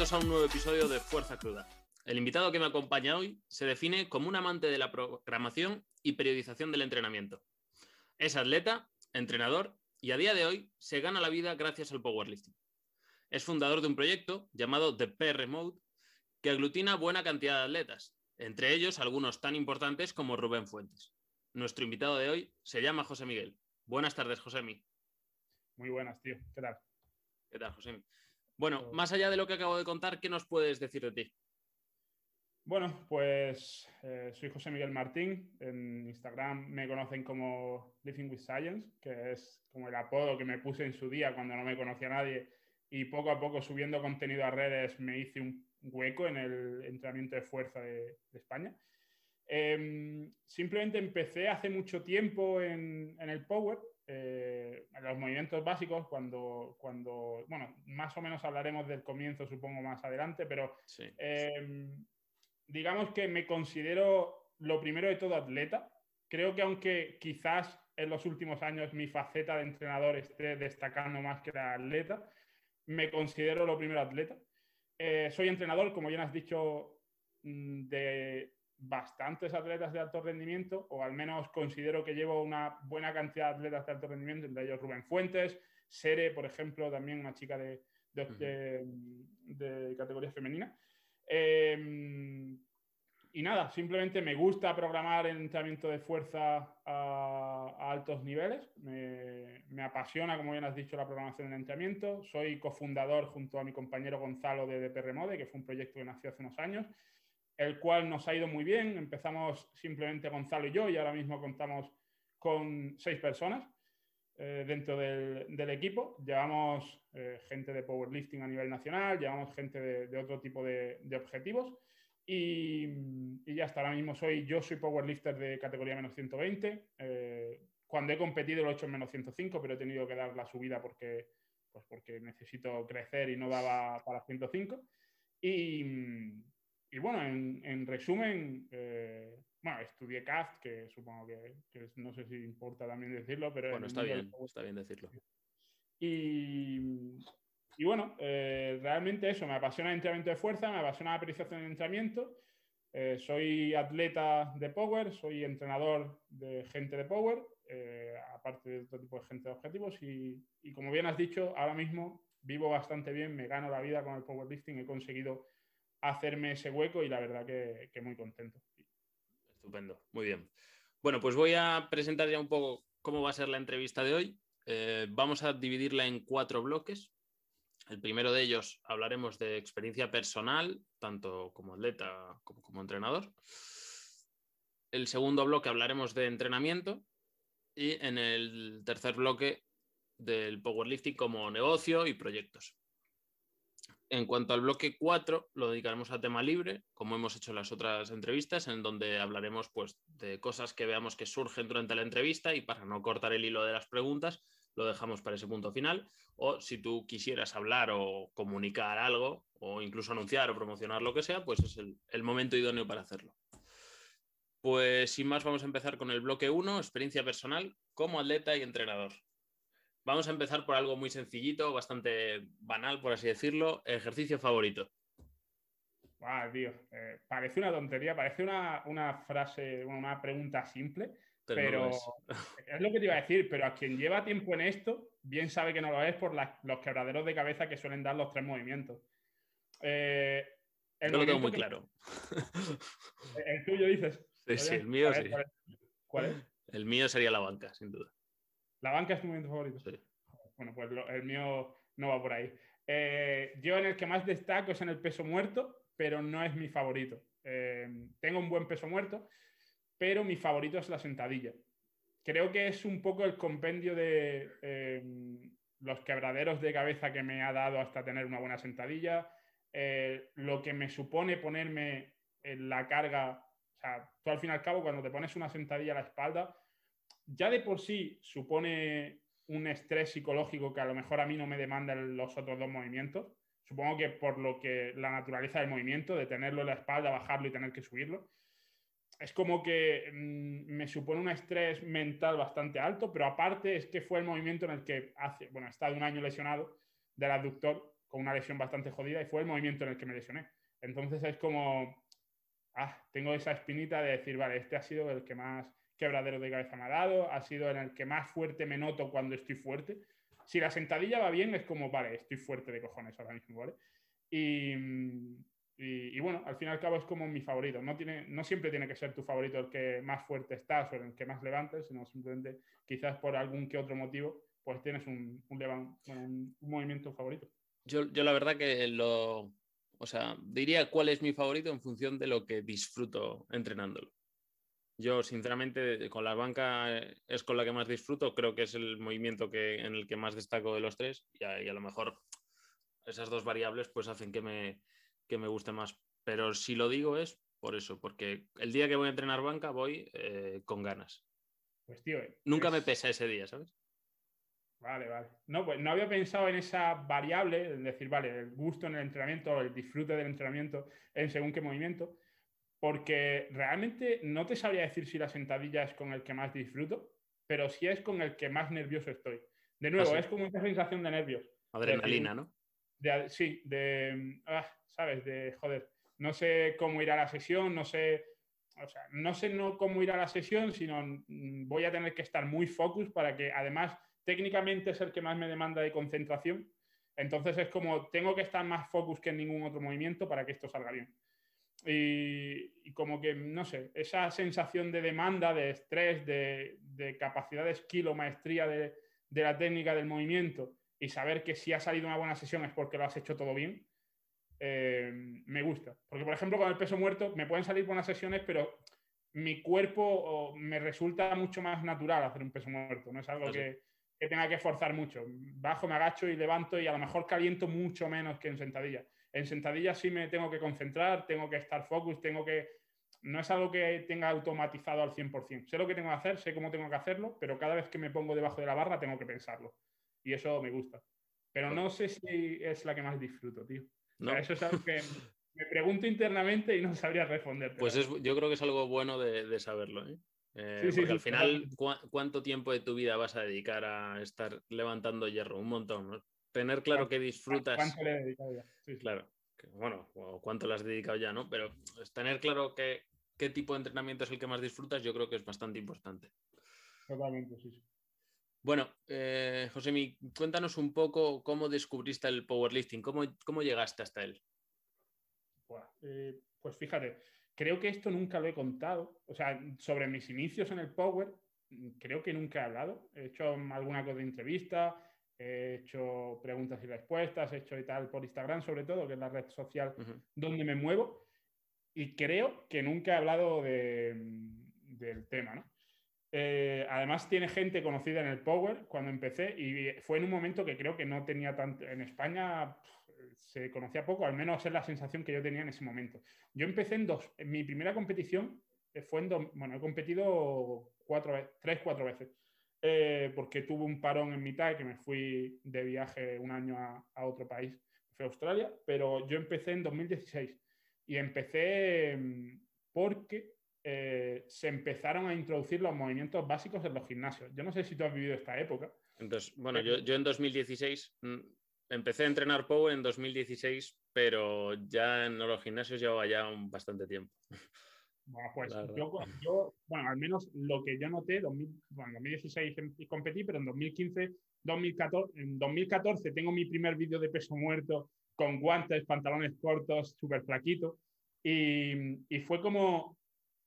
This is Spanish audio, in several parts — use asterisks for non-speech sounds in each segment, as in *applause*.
bienvenidos a un nuevo episodio de Fuerza Cruda. El invitado que me acompaña hoy se define como un amante de la programación y periodización del entrenamiento. Es atleta, entrenador y a día de hoy se gana la vida gracias al powerlifting. Es fundador de un proyecto llamado The PR Mode que aglutina buena cantidad de atletas, entre ellos algunos tan importantes como Rubén Fuentes. Nuestro invitado de hoy se llama José Miguel. Buenas tardes, José Miguel. Muy buenas, tío. ¿Qué tal? ¿Qué tal, José? Bueno, más allá de lo que acabo de contar, ¿qué nos puedes decir de ti? Bueno, pues eh, soy José Miguel Martín. En Instagram me conocen como Living with Science, que es como el apodo que me puse en su día cuando no me conocía nadie. Y poco a poco subiendo contenido a redes me hice un hueco en el entrenamiento de fuerza de, España. Em, simplemente empecé hace mucho tiempo en, en el Power, eh, los movimientos básicos, cuando, cuando, bueno, más o menos hablaremos del comienzo, supongo, más adelante, pero em, digamos que me considero lo primero de todo atleta. Creo que aunque quizás en los últimos años mi faceta de entrenador esté destacando más que la atleta, me considero lo primero atleta. Eh, soy entrenador, como bien has dicho, mm, de bastantes atletas de alto rendimiento, o al menos considero que llevo una buena cantidad de atletas de alto rendimiento, entre ellos Rubén Fuentes, Sere, por ejemplo, también una chica de, de, categoría femenina. Em, y nada, simplemente me gusta programar el entrenamiento de fuerza a, altos niveles. Me, me, apasiona, como bien has dicho, la programación del entrenamiento. Soy cofundador junto a mi compañero Gonzalo de DPR Mode, que fue un proyecto que nació hace unos años el cual nos ha ido muy bien. Empezamos simplemente Gonzalo y yo y ahora mismo contamos con seis personas eh, dentro del, equipo. Llevamos eh, gente de powerlifting a nivel nacional, llevamos gente de, otro tipo de, objetivos y, ya hasta ahora mismo soy, yo soy powerlifter de categoría menos 120. Eh, cuando he competido lo he hecho en menos 105, pero he tenido que dar la subida porque, pues porque necesito crecer y no daba para 105. Y, y bueno, en, resumen, eh, bueno, estudié CAFT, que supongo que, no sé si importa también decirlo, pero... Bueno, está bien, está bien decirlo. Y, y bueno, eh, realmente eso, me apasiona el entrenamiento de fuerza, me apasiona la apreciación del entrenamiento. Eh, soy atleta de Power, soy entrenador de gente de Power, aparte de otro tipo de gente de objetivos. Y, y como bien has dicho, ahora mismo vivo bastante bien, me gano la vida con el powerlifting, he conseguido hacerme ese hueco y la verdad que, muy contento. Estupendo, muy bien. Bueno, pues voy a presentar ya un poco cómo va a ser la entrevista de hoy. Eh, vamos a dividirla en cuatro bloques. El primero de ellos hablaremos de experiencia personal, tanto como atleta como como entrenador. El segundo bloque hablaremos de entrenamiento y en el tercer bloque del powerlifting como negocio y proyectos. En cuanto al bloque 4, lo dedicaremos a tema libre, como hemos hecho en las otras entrevistas, en donde hablaremos pues, de cosas que veamos que surgen durante la entrevista y para no cortar el hilo de las preguntas, lo dejamos para ese punto final. O si tú quisieras hablar o comunicar algo, o incluso anunciar o promocionar lo que sea, pues es el, el momento idóneo para hacerlo. Pues sin más, vamos a empezar con el bloque 1, experiencia personal como atleta y entrenador. Vamos a empezar por algo muy sencillito, bastante banal, por así decirlo. Ejercicio favorito. Wow, tío. Eh, parece una tontería, parece una, frase, una pregunta simple, pero, *laughs* es. lo que te iba a decir, pero a quien lleva tiempo en esto, bien sabe que no lo es por los quebraderos de cabeza que suelen dar los tres movimientos. Eh, Yo lo tengo muy claro. El tuyo dices. Sí, sí, el mío sí. ¿Cuál es? El mío sería la banca, sin duda. ¿La banca es tu momento favorito? Sí. Bueno, pues el mío no va por ahí. Eh, yo en el que más destaco es en el peso muerto, pero no es mi favorito. Eh, tengo un buen peso muerto, pero mi favorito es la sentadilla. Creo que es un poco el compendio de eh, los quebraderos de cabeza que me ha dado hasta tener una buena sentadilla, lo que me supone ponerme en la carga, o sea, tú al fin y al cabo cuando te pones una sentadilla a la espalda, ya de por sí supone un estrés psicológico que a lo mejor a mí no me demandan los otros dos movimientos. Supongo que por lo que la naturaleza del movimiento, de tenerlo en la espalda, bajarlo y tener que subirlo, es como que mm, me supone un estrés mental bastante alto, pero aparte es que fue el movimiento en el que hace, bueno, he estado un año lesionado del abductor con una lesión bastante jodida y fue el movimiento en el que me lesioné. Entonces es como, ah, tengo esa espinita de decir, vale, este ha sido el que más quebradero de cabeza me ha dado, ha sido en el que más fuerte me noto cuando estoy fuerte. Si la sentadilla va bien, es como, vale, estoy fuerte de cojones ahora mismo, ¿vale? Y, bueno, al fin y al cabo es como mi favorito. No, tiene, no siempre tiene que ser tu favorito el que más fuerte estás o el que más levantes, sino simplemente quizás por algún que otro motivo, pues tienes un, un, un, movimiento favorito. Yo, yo, la verdad que lo, o sea, diría cuál es mi favorito en función de lo que disfruto entrenándolo. Yo, sinceramente, con la banca es con la que más disfruto. Creo que es el movimiento que, en el que más destaco de los tres. Y a, y a lo mejor esas dos variables pues hacen que me, que me guste más. Pero si lo digo es por eso, porque el día que voy a entrenar banca voy eh, con ganas. Pues tío, eh, nunca me pesa ese día, ¿sabes? Vale, vale. No, pues no había pensado en esa variable, en decir, vale, el gusto en el entrenamiento, el disfrute del entrenamiento en según qué movimiento, porque realmente no te sabría decir si la sentadilla es con el que más disfruto, pero sí es con el que más nervioso estoy. De nuevo, ah, es como esa sensación de nervios. Adrenalina, ¿no? sí, de, ah, ¿sabes? De, joder, no sé cómo ir a la sesión, no sé, o sea, no sé no cómo ir a la sesión, sino mm, voy a tener que estar muy focus para que además técnicamente es el que más me demanda de concentración. Entonces es como tengo que estar más focus que en ningún otro movimiento para que esto salga bien. Y, como que, no sé, esa sensación de demanda, de estrés, de, de capacidad de skill o maestría de, de la técnica del movimiento y saber que si ha salido una buena sesión es porque lo has hecho todo bien, eh, me gusta. Porque, por ejemplo, con el peso muerto me pueden salir buenas sesiones, pero mi cuerpo me resulta mucho más natural hacer un peso muerto. No es algo que, que, tenga que forzar mucho. Bajo, me agacho y levanto y a lo mejor caliento mucho menos que en sentadilla. En sentadilla sí me tengo que concentrar, tengo que estar focus, tengo que... No es algo que tenga automatizado al 100%. Sé lo que tengo que hacer, sé cómo tengo que hacerlo, pero cada vez que me pongo debajo de la barra tengo que pensarlo y eso me gusta. Pero no sé si es la que más disfruto, tío. eso es algo que *laughs* me pregunto internamente y no sabría responder. Pues yo creo que es algo bueno de, saberlo. ¿eh? Eh, porque al final, ¿cuánto tiempo de tu vida vas a dedicar a estar levantando hierro? Un montón. Tener claro que disfrutas. ¿Cuánto le he dedicado ya? Claro. Bueno, o cuánto le has dedicado ya, ¿no? Pero tener claro que, qué tipo de entrenamiento es el que más disfrutas, yo creo que es bastante importante. Totalmente, sí, sí. Bueno, eh, José, cuéntanos un poco cómo descubriste el powerlifting, cómo, cómo llegaste hasta él. Eh, pues fíjate, creo que esto nunca lo he contado. O sea, sobre mis inicios en el power, creo que nunca he hablado. He hecho alguna cosa de entrevista, he hecho preguntas y respuestas, he hecho y tal por Instagram, sobre todo, que es la red social donde me muevo. Y creo que nunca he hablado del tema, ¿no? Eh, además tiene gente conocida en el Power cuando empecé y fue en un momento que creo que no tenía tanto, en España se conocía poco, al menos es la sensación que yo tenía en ese momento. Yo empecé en dos, en mi primera competición eh, fue en dos, bueno, he competido cuatro, tres, cuatro veces, eh, porque tuve un parón en mitad que me fui de viaje un año a, a otro país, fue Australia, pero yo empecé en 2016 y empecé mm, porque eh, se empezaron a introducir los movimientos básicos en los gimnasios. Yo no sé si tú has vivido esta época. Entonces, bueno, yo, yo en 2016 mm, empecé a entrenar Power en 2016, pero ya en los gimnasios llevaba ya un bastante tiempo. *laughs* Bueno, pues yo, bueno, al menos lo que yo noté, bueno, en 2016 competí, pero en 2015, 2014, en 2014 tengo mi primer vídeo de peso muerto con guantes, pantalones cortos, súper flaquito. Y, y, fue como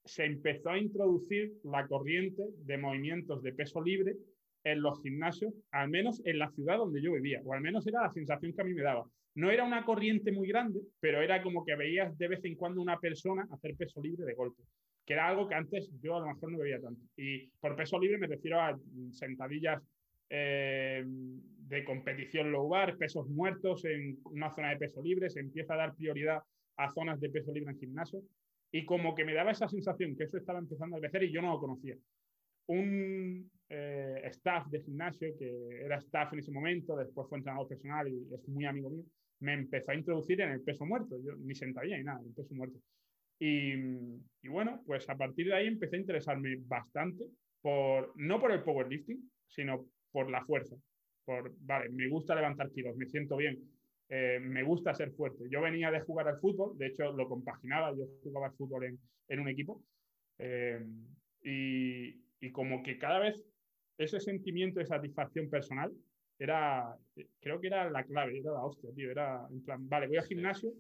se empezó a introducir la corriente de movimientos de peso libre en los gimnasios, al menos en la ciudad donde yo vivía, o al menos era la sensación que a mí me daba. No era una corriente muy grande, pero era como que veías de vez en cuando una persona hacer peso libre de golpe, que era algo que antes yo a lo mejor no veía tanto. Y por peso libre me refiero a sentadillas eh, de competición low bar, pesos muertos en una zona de peso libre, se empieza a dar prioridad a zonas de peso libre en gimnasio. Y como que me daba esa sensación que eso estaba empezando a crecer y yo no lo conocía. Un eh, staff de gimnasio, que era staff en ese momento, después fue entrenador personal y es muy amigo mío, me empezó a introducir en el peso muerto. Yo ni sentadilla ni nada, en el peso muerto. Y, y, bueno, pues a partir de ahí empecé a interesarme bastante por, no por el powerlifting, sino por la fuerza. Por, vale, me gusta levantar kilos, me siento bien, eh, me gusta ser fuerte. Yo venía de jugar al fútbol, de hecho lo compaginaba, yo jugaba al fútbol en, en un equipo. Eh, y, y, como que cada vez ese sentimiento de satisfacción personal era, creo que era la clave, era la hostia, tío. Era en plan, vale, voy al gimnasio,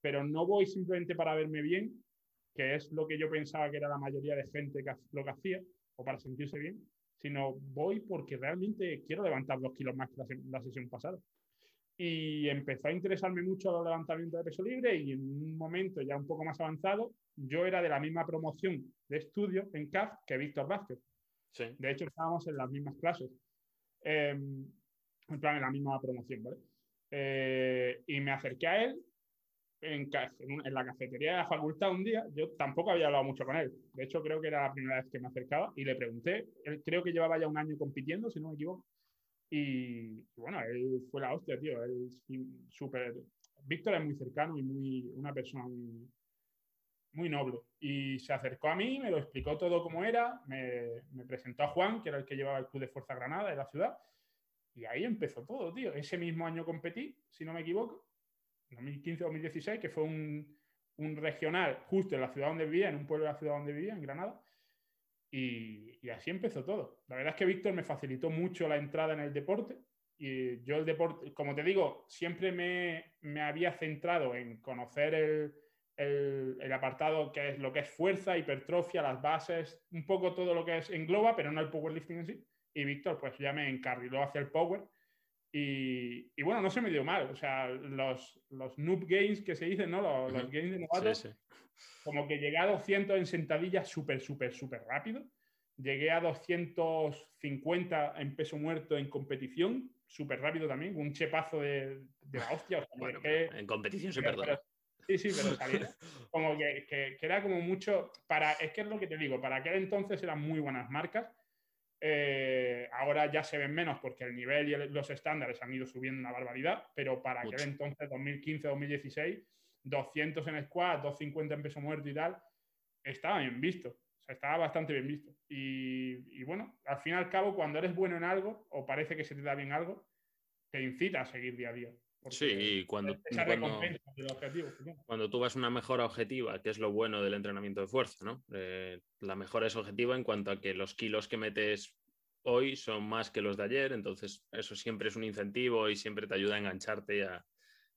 pero no voy simplemente para verme bien, que es lo que yo pensaba que era la mayoría de gente que lo que hacía, o para sentirse bien, sino voy porque realmente quiero levantar dos kilos más que la, la sesión pasada. Y empezó a interesarme mucho el levantamiento de peso libre y en un momento ya un poco más avanzado, yo era de la misma promoción de estudio en CAF que Víctor Vázquez. Sí. De hecho, estábamos en las mismas clases. Eh, en plan, en la misma promoción, ¿vale? Eh, y me acerqué a él en, en, la cafetería de la facultad un día. Yo tampoco había hablado mucho con él. De hecho, creo que era la primera vez que me acercaba y le pregunté. Él creo que llevaba ya un año compitiendo, si no me equivoco. Y bueno, él fue la hostia, tío. Él súper. Víctor es muy cercano y muy, una persona muy, muy noble. Y se acercó a mí, me lo explicó todo cómo era, me, me, presentó a Juan, que era el que llevaba el Club de Fuerza Granada de la ciudad, y ahí empezó todo, tío. Ese mismo año competí, si no me equivoco, 2015-2016, que fue un, un, regional justo en la ciudad donde vivía, en un pueblo de la ciudad donde vivía, en Granada. Y, y así empezó todo. La verdad es que Víctor me facilitó mucho la entrada en el deporte. Y yo el deporte, como te digo, siempre me, me había centrado en conocer el, el, el, apartado que es lo que es fuerza, hipertrofia, las bases, un poco todo lo que es engloba, pero no el powerlifting en sí. Y Víctor, pues ya me encarriló hacia el power. Y, y, bueno, no se me dio mal. O sea, los, los noob games que se dicen, ¿no? Los, los games de novatos, sí, sí. como que llegué a 200 en sentadillas súper, súper, súper rápido. Llegué a 250 en peso muerto en competición, súper rápido también, un chepazo de, de la hostia. O sea, bueno, que, en competición se perdona. Sí, sí, pero salía. *laughs* Como que, que, que, era como mucho. Para, es que es lo que te digo, para aquel entonces eran muy buenas marcas. Eh, ahora ya se ven menos porque el nivel y el, los estándares han ido subiendo una barbaridad, pero para mucho. aquel entonces, 2015-2016, 200 en squat, 250 en peso muerto y tal, estaba bien visto. O sea, estaba bastante bien visto. Y, y bueno, al fin y al cabo, cuando eres bueno en algo o parece que se te da bien algo, te incita a seguir día a día. Sí, cuando, cuando, cuando, tú vas a una mejora objetiva, que es lo bueno del entrenamiento de fuerza, ¿no? Eh, la mejora es objetiva en cuanto a que los kilos que metes hoy son más que los de ayer, entonces eso siempre es un incentivo y siempre te ayuda a engancharte y a,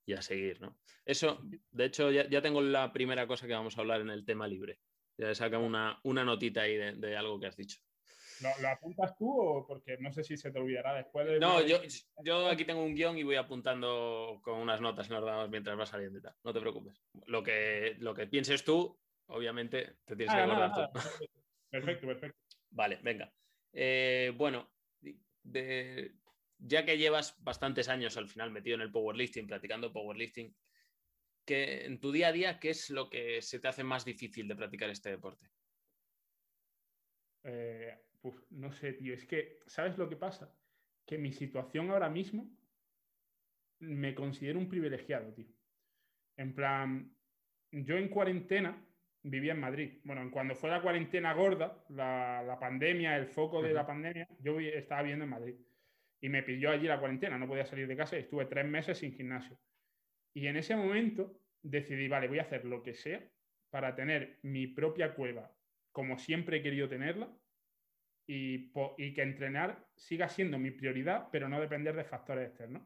y a seguir, ¿no? Eso, de hecho, ya, ya, tengo la primera cosa que vamos a hablar en el tema libre. Ya saca una, una notita ahí de, de algo que has dicho. ¿Lo, ¿Lo, apuntas tú o porque no sé si se te olvidará después? De... No, yo, yo aquí tengo un guion y voy apuntando con unas notas damos mientras va saliendo y tal. No te preocupes. Lo que, lo que pienses tú, obviamente, te tienes ah, que acordar nada, tú. Nada. Perfecto, perfecto. *laughs* Vale, venga. Eh, bueno, de, ya que llevas bastantes años al final metido en el powerlifting, practicando powerlifting, que en tu día a día, ¿qué es lo que se te hace más difícil de practicar este deporte? Eh, Uf, no sé, tío, es que, ¿sabes lo que pasa? Que mi situación ahora mismo me considero un privilegiado, tío. En plan, yo en cuarentena vivía en Madrid. Bueno, cuando fue la cuarentena gorda, la, la pandemia, el foco de uh -huh. la pandemia, yo estaba viviendo en Madrid. Y me pidió allí la cuarentena, no podía salir de casa y estuve tres meses sin gimnasio. Y en ese momento decidí, vale, voy a hacer lo que sea para tener mi propia cueva como siempre he querido tenerla y, que entrenar siga siendo mi prioridad, pero no depender de factores externos.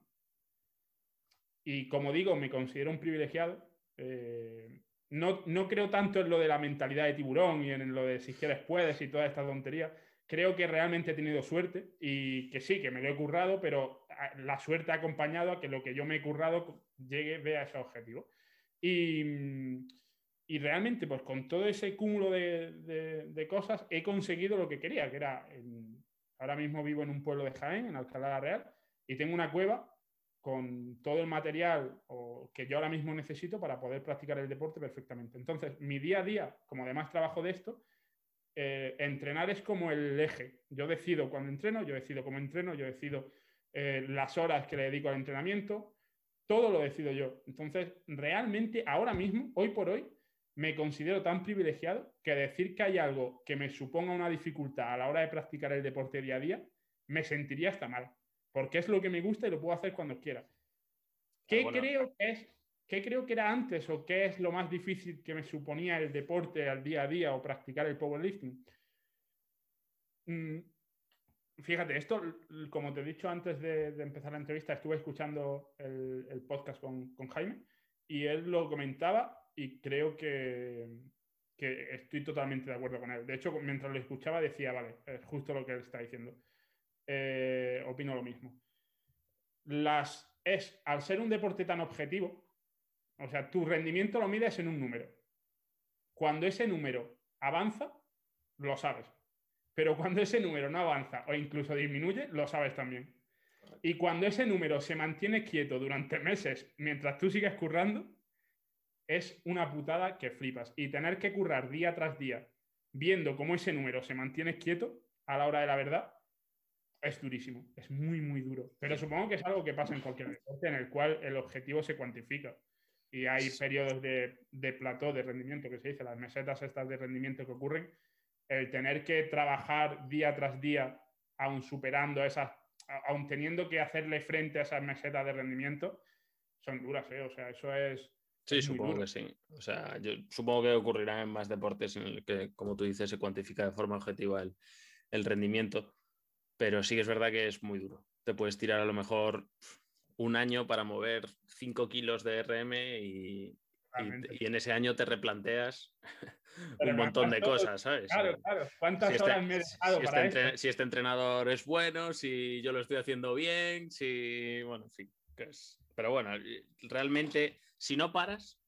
Y como digo, me considero un privilegiado. Eh, no, no, creo tanto en lo de la mentalidad de tiburón y en lo de si quieres puedes y toda esta tontería. Creo que realmente he tenido suerte y que sí, que me lo he currado, pero la suerte ha acompañado a que lo que yo me he currado llegue, vea ese objetivo. Y, y realmente, pues con todo ese cúmulo de, de, cosas, he conseguido lo que quería, que era, ahora mismo vivo en un pueblo de Jaén, en Alcalá la Real, y tengo una cueva con todo el material que yo ahora mismo necesito para poder practicar el deporte perfectamente. Entonces, mi día a día, como además trabajo de esto, eh, entrenar es como el eje. Yo decido cuando entreno, yo decido cómo entreno, yo decido eh, las horas que le dedico al entrenamiento, todo lo decido yo. Entonces, realmente, ahora mismo, hoy por hoy, me considero tan privilegiado que decir que hay algo que me suponga una dificultad a la hora de practicar el deporte día a día, me sentiría hasta mal, porque es lo que me gusta y lo puedo hacer cuando quiera. ¿Qué creo que es ¿Qué creo que era antes o qué es lo más difícil que me suponía el deporte al día a día o practicar el powerlifting? Mm, fíjate, esto, como te he dicho antes de, empezar la entrevista, estuve escuchando el, podcast con, Jaime y él lo comentaba y creo que, estoy totalmente de acuerdo con él. De hecho, mientras lo escuchaba decía, vale, es justo lo que él está diciendo. Eh, opino lo mismo. Las, es, al ser un deporte tan objetivo, o sea, tu rendimiento lo mides en un número. Cuando ese número avanza, lo sabes. Pero cuando ese número no avanza o incluso disminuye, lo sabes también. Y cuando ese número se mantiene quieto durante meses mientras tú sigues currando, es una putada que flipas. Y tener que currar día tras día viendo cómo ese número se mantiene quieto a la hora de la verdad, es durísimo. Es muy, muy duro. Pero supongo que es algo que pasa en cualquier deporte en el cual el objetivo se cuantifica y hay periodos de, de plató de rendimiento que se dice, las mesetas estas de rendimiento que ocurren, el tener que trabajar día tras día, aún superando esas, aún teniendo que hacerle frente a esas mesetas de rendimiento, son duras, ¿eh? O sea, eso es... Sí, supongo que sí. O sea, yo supongo que ocurrirá en más deportes en el que, como tú dices, se cuantifica de forma objetiva el, el rendimiento, pero sí que es verdad que es muy duro. Te puedes tirar a lo mejor un año para mover 5 kilos de RM y, y, en ese año te replanteas *laughs* un montón de cosas, ¿sabes? Claro, claro. ¿Cuántas si horas este, me he si, este si este entrenador es bueno, si yo lo estoy haciendo bien, si. Bueno, en fin. Pero bueno, realmente, si no paras,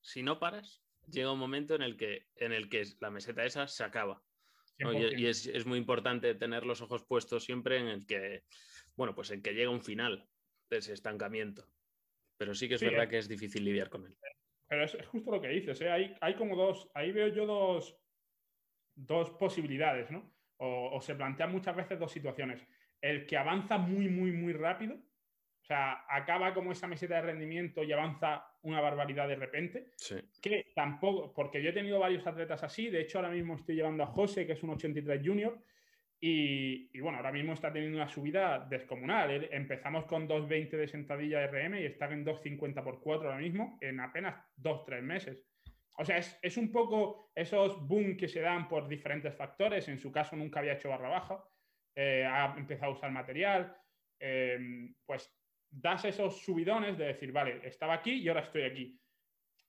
si no paras, llega un momento en el que, en el que la meseta esa se acaba. Y, es, es, muy importante tener los ojos puestos siempre en el que, bueno, pues en que llega un final ese estancamiento. Pero sí que es verdad que es difícil lidiar con él. Pero es, justo lo que dices, ¿eh? hay, hay, como dos, ahí veo yo dos, dos posibilidades, ¿no? O, se plantean muchas veces dos situaciones. El que avanza muy, muy, muy rápido, o sea, acaba como esa meseta de rendimiento y avanza una barbaridad de repente. Sí. Que tampoco, porque yo he tenido varios atletas así, de hecho ahora mismo estoy llevando a José, que es un 83 junior, y, bueno, ahora mismo está teniendo una subida descomunal. Empezamos con 2.20 de sentadilla RM y está en 2.50 por 4 ahora mismo en apenas 2-3 meses. O sea, es, un poco esos boom que se dan por diferentes factores. En su caso nunca había hecho barra baja, eh, ha empezado a usar material. Em, pues das esos subidones de decir, vale, estaba aquí y ahora estoy aquí.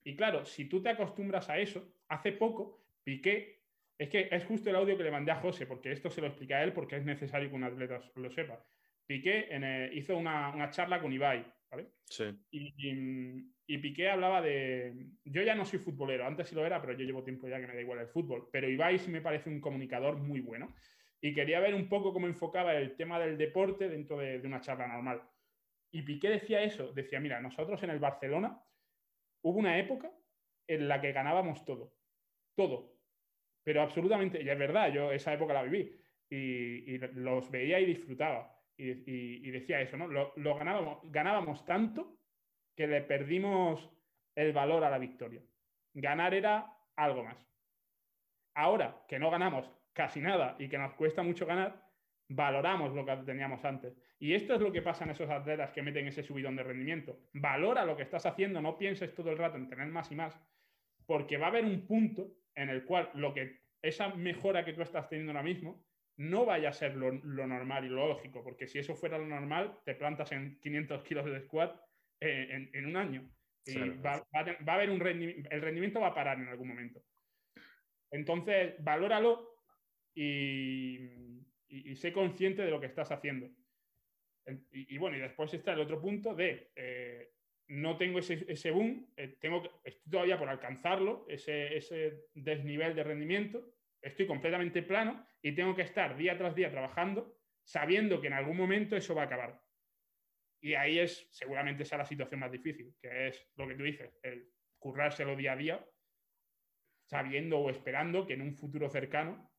Y claro, si tú te acostumbras a eso, hace poco Piqué es que es justo el audio que le mandé a José, porque esto se lo explica a él porque es necesario que un atleta lo sepa. Piqué hizo una, charla con Ibai, ¿vale? Sí. Y, Piqué hablaba de... Yo ya no soy futbolero, antes sí lo era, pero yo llevo tiempo ya que me da igual el fútbol. Pero Ibai sí me parece un comunicador muy bueno. Y quería ver un poco cómo enfocaba el tema del deporte dentro de, de una charla normal. Y Piqué decía eso, decía, mira, nosotros en el Barcelona hubo una época en la que ganábamos todo, todo, pero absolutamente, y es verdad, yo esa época la viví y, los veía y disfrutaba. Y, decía eso, ¿no? Ganábamos, ganábamos tanto que le perdimos el valor a la victoria. Ganar era algo más. Ahora que no ganamos casi nada y que nos cuesta mucho ganar, valoramos lo que teníamos antes. Y esto es lo que pasa en esos atletas que meten ese subidón de rendimiento. Valora lo que estás haciendo, no pienses todo el rato en tener más y más, porque va a haber un punto en el cual lo que esa mejora que tú estás teniendo ahora mismo no vaya a ser lo, normal y lo lógico, porque si eso fuera lo normal, te plantas en 500 kilos de squat eh, en, un año. Y va, a haber un rendimiento, el rendimiento va a parar en algún momento. Entonces, valóralo y, sé consciente de lo que estás haciendo. Y, bueno, y después está el otro punto de eh, no tengo ese, boom, eh, tengo, estoy todavía por alcanzarlo, ese, desnivel de rendimiento, estoy completamente plano y tengo que estar día tras día trabajando sabiendo que en algún momento eso va a acabar. Y ahí es, seguramente sea la situación más difícil, que es lo que tú dices, el currárselo día a día, sabiendo o esperando que en un futuro cercano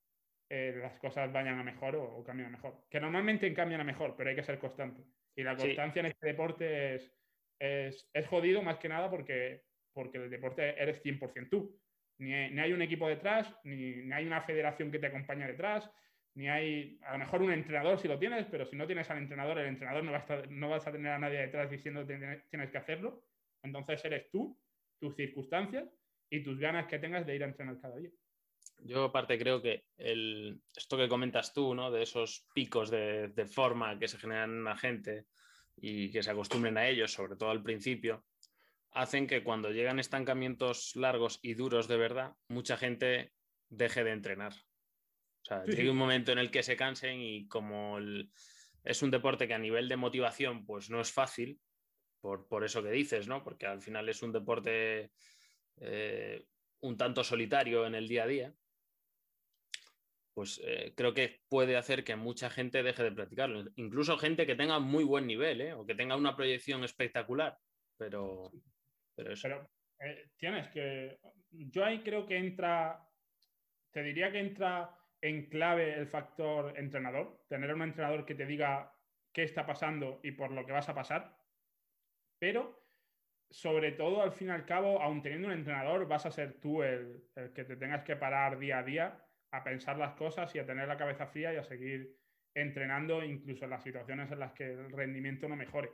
eh, las cosas vayan a mejor o, cambien a mejor. Que normalmente cambian a mejor, pero hay que ser constante. Y la constancia en este deporte es, es, jodido más que nada porque, porque el deporte eres 100% tú. Ni, hay un equipo detrás, ni, hay una federación que te acompañe detrás. ni hay, a lo mejor un entrenador si lo tienes, pero si no tienes al entrenador, el entrenador no, va a estar, no vas a tener a nadie detrás diciendo que tienes que hacerlo. Entonces eres tú, tus circunstancias y tus ganas que tengas de ir a entrenar cada día. Yo aparte creo que el, esto que comentas tú, ¿no? De esos picos de, de, forma que se generan en la gente y que se acostumbren a ellos, sobre todo al principio, hacen que cuando llegan estancamientos largos y duros de verdad, mucha gente deje de entrenar. O sea, sí, un momento en el que se cansen y como es un deporte que a nivel de motivación pues no es fácil, por, por eso que dices, ¿no? Porque al final es un deporte eh, un tanto solitario en el día a día, pues eh, creo que puede hacer que mucha gente deje de practicarlo. Incluso gente que tenga muy buen nivel ¿eh? o que tenga una proyección espectacular, pero, pero eso. Pero eh, tienes que. Yo ahí creo que entra. Te diría que entra en clave el factor entrenador. Tener un entrenador que te diga qué está pasando y por lo que vas a pasar. Pero sobre todo, al fin y al cabo, aun teniendo un entrenador, vas a ser tú el, que te tengas que parar día a día a pensar las cosas y a tener la cabeza fría y a seguir entrenando, incluso en las situaciones en las que el rendimiento no mejore.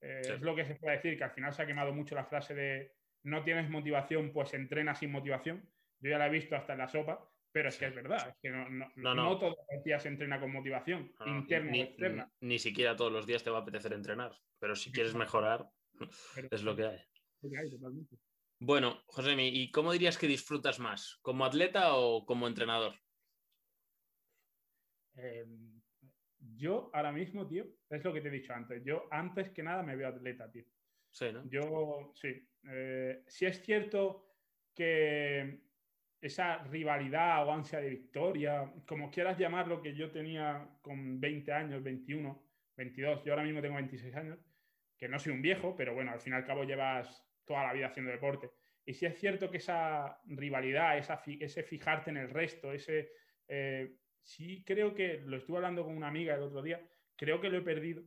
Eh, es lo que se puede decir, que al final se ha quemado mucho la frase de no tienes motivación, pues entrena sin motivación. Yo ya la he visto hasta en la sopa, pero es que es verdad, es que no, no, no, no todos los días se entrena con motivación, interna ni, o externa. Ni, ni, siquiera todos los días te va a apetecer entrenar, pero si quieres mejorar, es lo que hay. Bueno, José, ¿y cómo dirías que disfrutas más? ¿Como atleta o como entrenador? Eh, yo ahora mismo, tío, es lo que te he dicho antes. Yo antes que nada me veo atleta, tío. Sí, ¿no? Yo, sí. Eh, sí es cierto que esa rivalidad o ansia de victoria, como quieras llamarlo, que yo tenía con 20 años, 21, 22, yo ahora mismo tengo 26 años, que no soy un viejo, pero bueno, al fin y al cabo llevas toda la vida haciendo deporte. Y sí es cierto que esa rivalidad, ese fijarte en el resto, ese... Eh, sí creo que, lo estuve hablando con una amiga el otro día, creo que lo he perdido,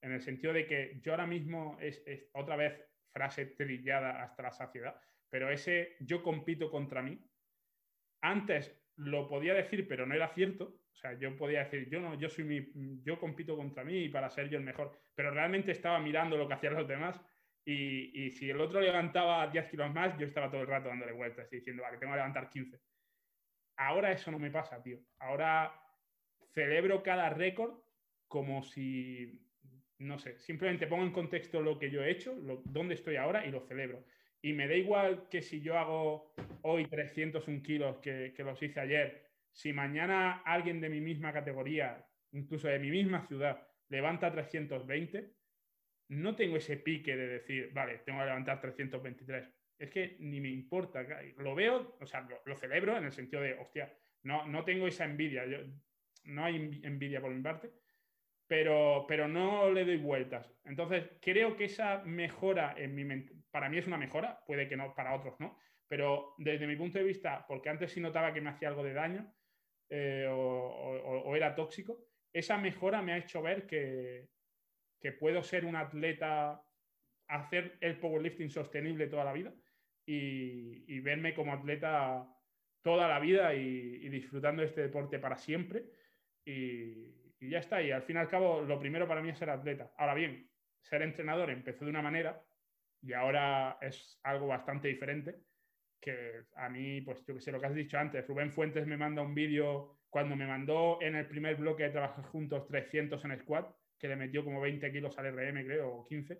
en el sentido de que yo ahora mismo, es, es otra vez frase trillada hasta la saciedad, pero ese yo compito contra mí, antes lo podía decir, pero no era cierto, sea, yo podía decir, yo no, yo soy mi, yo compito contra mí para ser yo el mejor, pero realmente estaba mirando lo que hacían los demás y, y si el otro levantaba 10 kilos más, yo estaba todo el rato dándole vueltas y diciendo, vale, tengo que levantar 15. Ahora eso no me pasa, tío. Ahora celebro cada récord como si, no sé, simplemente pongo en contexto lo que yo he hecho, lo, dónde estoy ahora y lo celebro. Y me da igual que si yo hago hoy 301 kilos que, que los hice ayer si mañana alguien de mi misma categoría, incluso de mi misma ciudad, levanta 320, no tengo ese pique de decir, vale, tengo que levantar 323. Es que ni me importa. Lo veo, o sea, lo, celebro en el sentido de, hostia, no, no tengo esa envidia. No hay envidia por mi parte, pero, pero no le doy vueltas. Entonces, creo que esa mejora en mi mente, para mí es una mejora, puede que no, para otros no, pero desde mi punto de vista, porque antes sí notaba que me hacía algo de daño, eh, o, era tóxico, esa mejora me ha hecho ver que, puedo ser un atleta, hacer el powerlifting sostenible toda la vida y, verme como atleta toda la vida y, y, disfrutando de este deporte para siempre. Y, y ya está. Y al fin y al cabo, lo primero para mí es ser atleta. Ahora bien, ser entrenador empezó de una manera y ahora es algo bastante diferente que a mí, pues yo que sé lo que has dicho antes, Rubén Fuentes me manda un vídeo cuando me mandó en el primer bloque de trabajar juntos 300 en squat, que le metió como 20 kilos al RM, creo, o 15,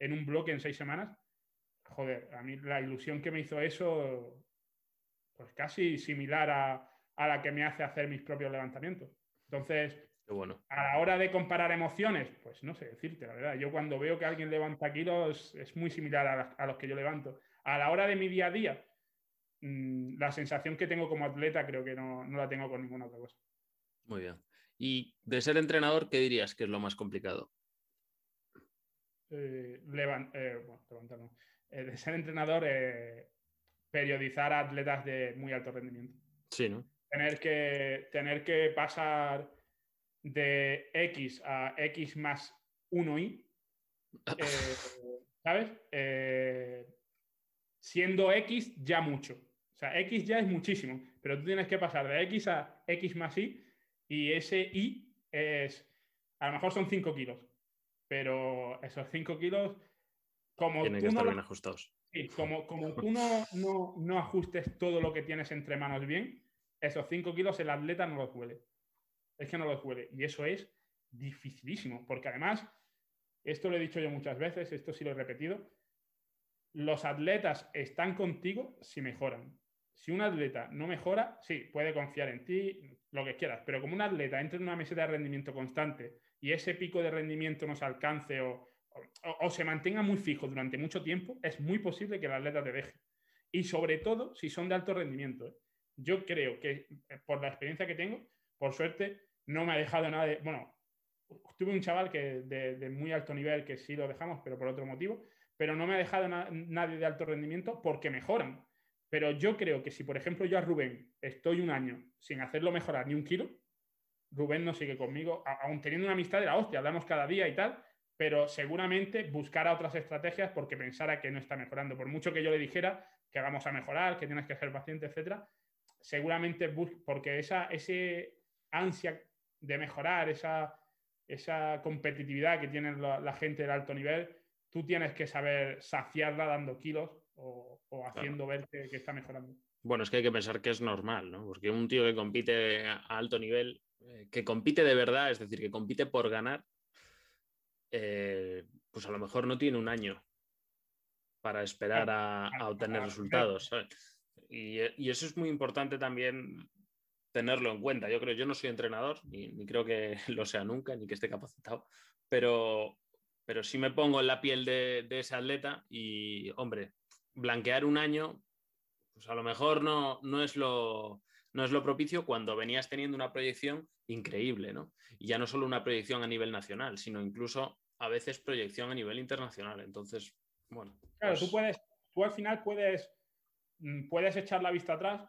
en un bloque en seis semanas. Joder, a mí la ilusión que me hizo eso, pues casi similar a, a la que me hace hacer mis propios levantamientos. Entonces, bueno. a la hora de comparar emociones, pues no sé decirte, la verdad. Yo cuando veo que alguien levanta kilos es muy similar a, a los que yo levanto. A la hora de mi día a día, Mm, la sensación que tengo como atleta creo que no, no, la tengo con ninguna otra cosa. Muy bien. Y de ser entrenador, ¿qué dirías que es lo más complicado? Eh, eh, bueno, eh, de ser entrenador, eh, periodizar a atletas de muy alto rendimiento. Sí, ¿no? Tener que, tener que pasar de X a X más 1Y, *laughs* ¿sabes? siendo X ya mucho. O sea, X ya es muchísimo, pero tú tienes que pasar de X a X más Y Y ese I es, a lo mejor son 5 kilos, pero esos 5 kilos, como Tienen que estar no bien ajustados. Sí, como, como tú no, no, no ajustes todo lo que tienes entre manos bien, esos 5 kilos el atleta no los huele. Es que no los huele. Y eso es dificilísimo, porque además, esto lo he dicho yo muchas veces, esto sí lo he repetido, los atletas están contigo si mejoran. Si un atleta no mejora, sí, puede confiar en ti, lo que quieras, pero como un atleta entra en una meseta de rendimiento constante y ese pico de rendimiento no se alcance o, se mantenga muy fijo durante mucho tiempo, es muy posible que el atleta te deje. Y sobre todo si son de alto rendimiento. ¿eh? Yo creo que eh, por la experiencia que tengo, por suerte, no me ha dejado nada de... Bueno, tuve un chaval que de, muy alto nivel que sí lo dejamos, pero por otro motivo, pero no me ha dejado na- nadie de alto rendimiento porque mejoran. Pero yo creo que si, por ejemplo, yo a Rubén estoy un año sin hacerlo mejorar ni un kilo, Rubén no sigue conmigo, aún teniendo una amistad de la hostia, hablamos cada día y tal, pero seguramente buscará otras estrategias porque pensara que no está mejorando. Por mucho que yo le dijera que vamos a mejorar, que tienes que ser paciente, etcétera, seguramente porque esa ese ansia de mejorar, esa, esa competitividad que tiene la, la gente del alto nivel, tú tienes que saber saciarla dando kilos o, o haciendo ver que, que está mejorando. Bueno, es que hay que pensar que es normal, ¿no? Porque un tío que compite a alto nivel, eh, que compite de verdad, es decir, que compite por ganar, eh, pues a lo mejor no tiene un año para esperar a, a obtener resultados. ¿sabes? Y, y eso es muy importante también tenerlo en cuenta. Yo creo, yo no soy entrenador, ni, ni creo que *laughs* lo sea nunca, ni que esté capacitado, pero, pero sí me pongo en la piel de, de ese atleta y, hombre, blanquear un año, pues a lo mejor no, no, es lo, no es lo propicio cuando venías teniendo una proyección increíble, ¿no? Y ya no solo una proyección a nivel nacional, sino incluso a veces proyección a nivel internacional. Entonces, bueno. Claro, pues- tú puedes, tú al final puedes, mm, puedes echar la vista atrás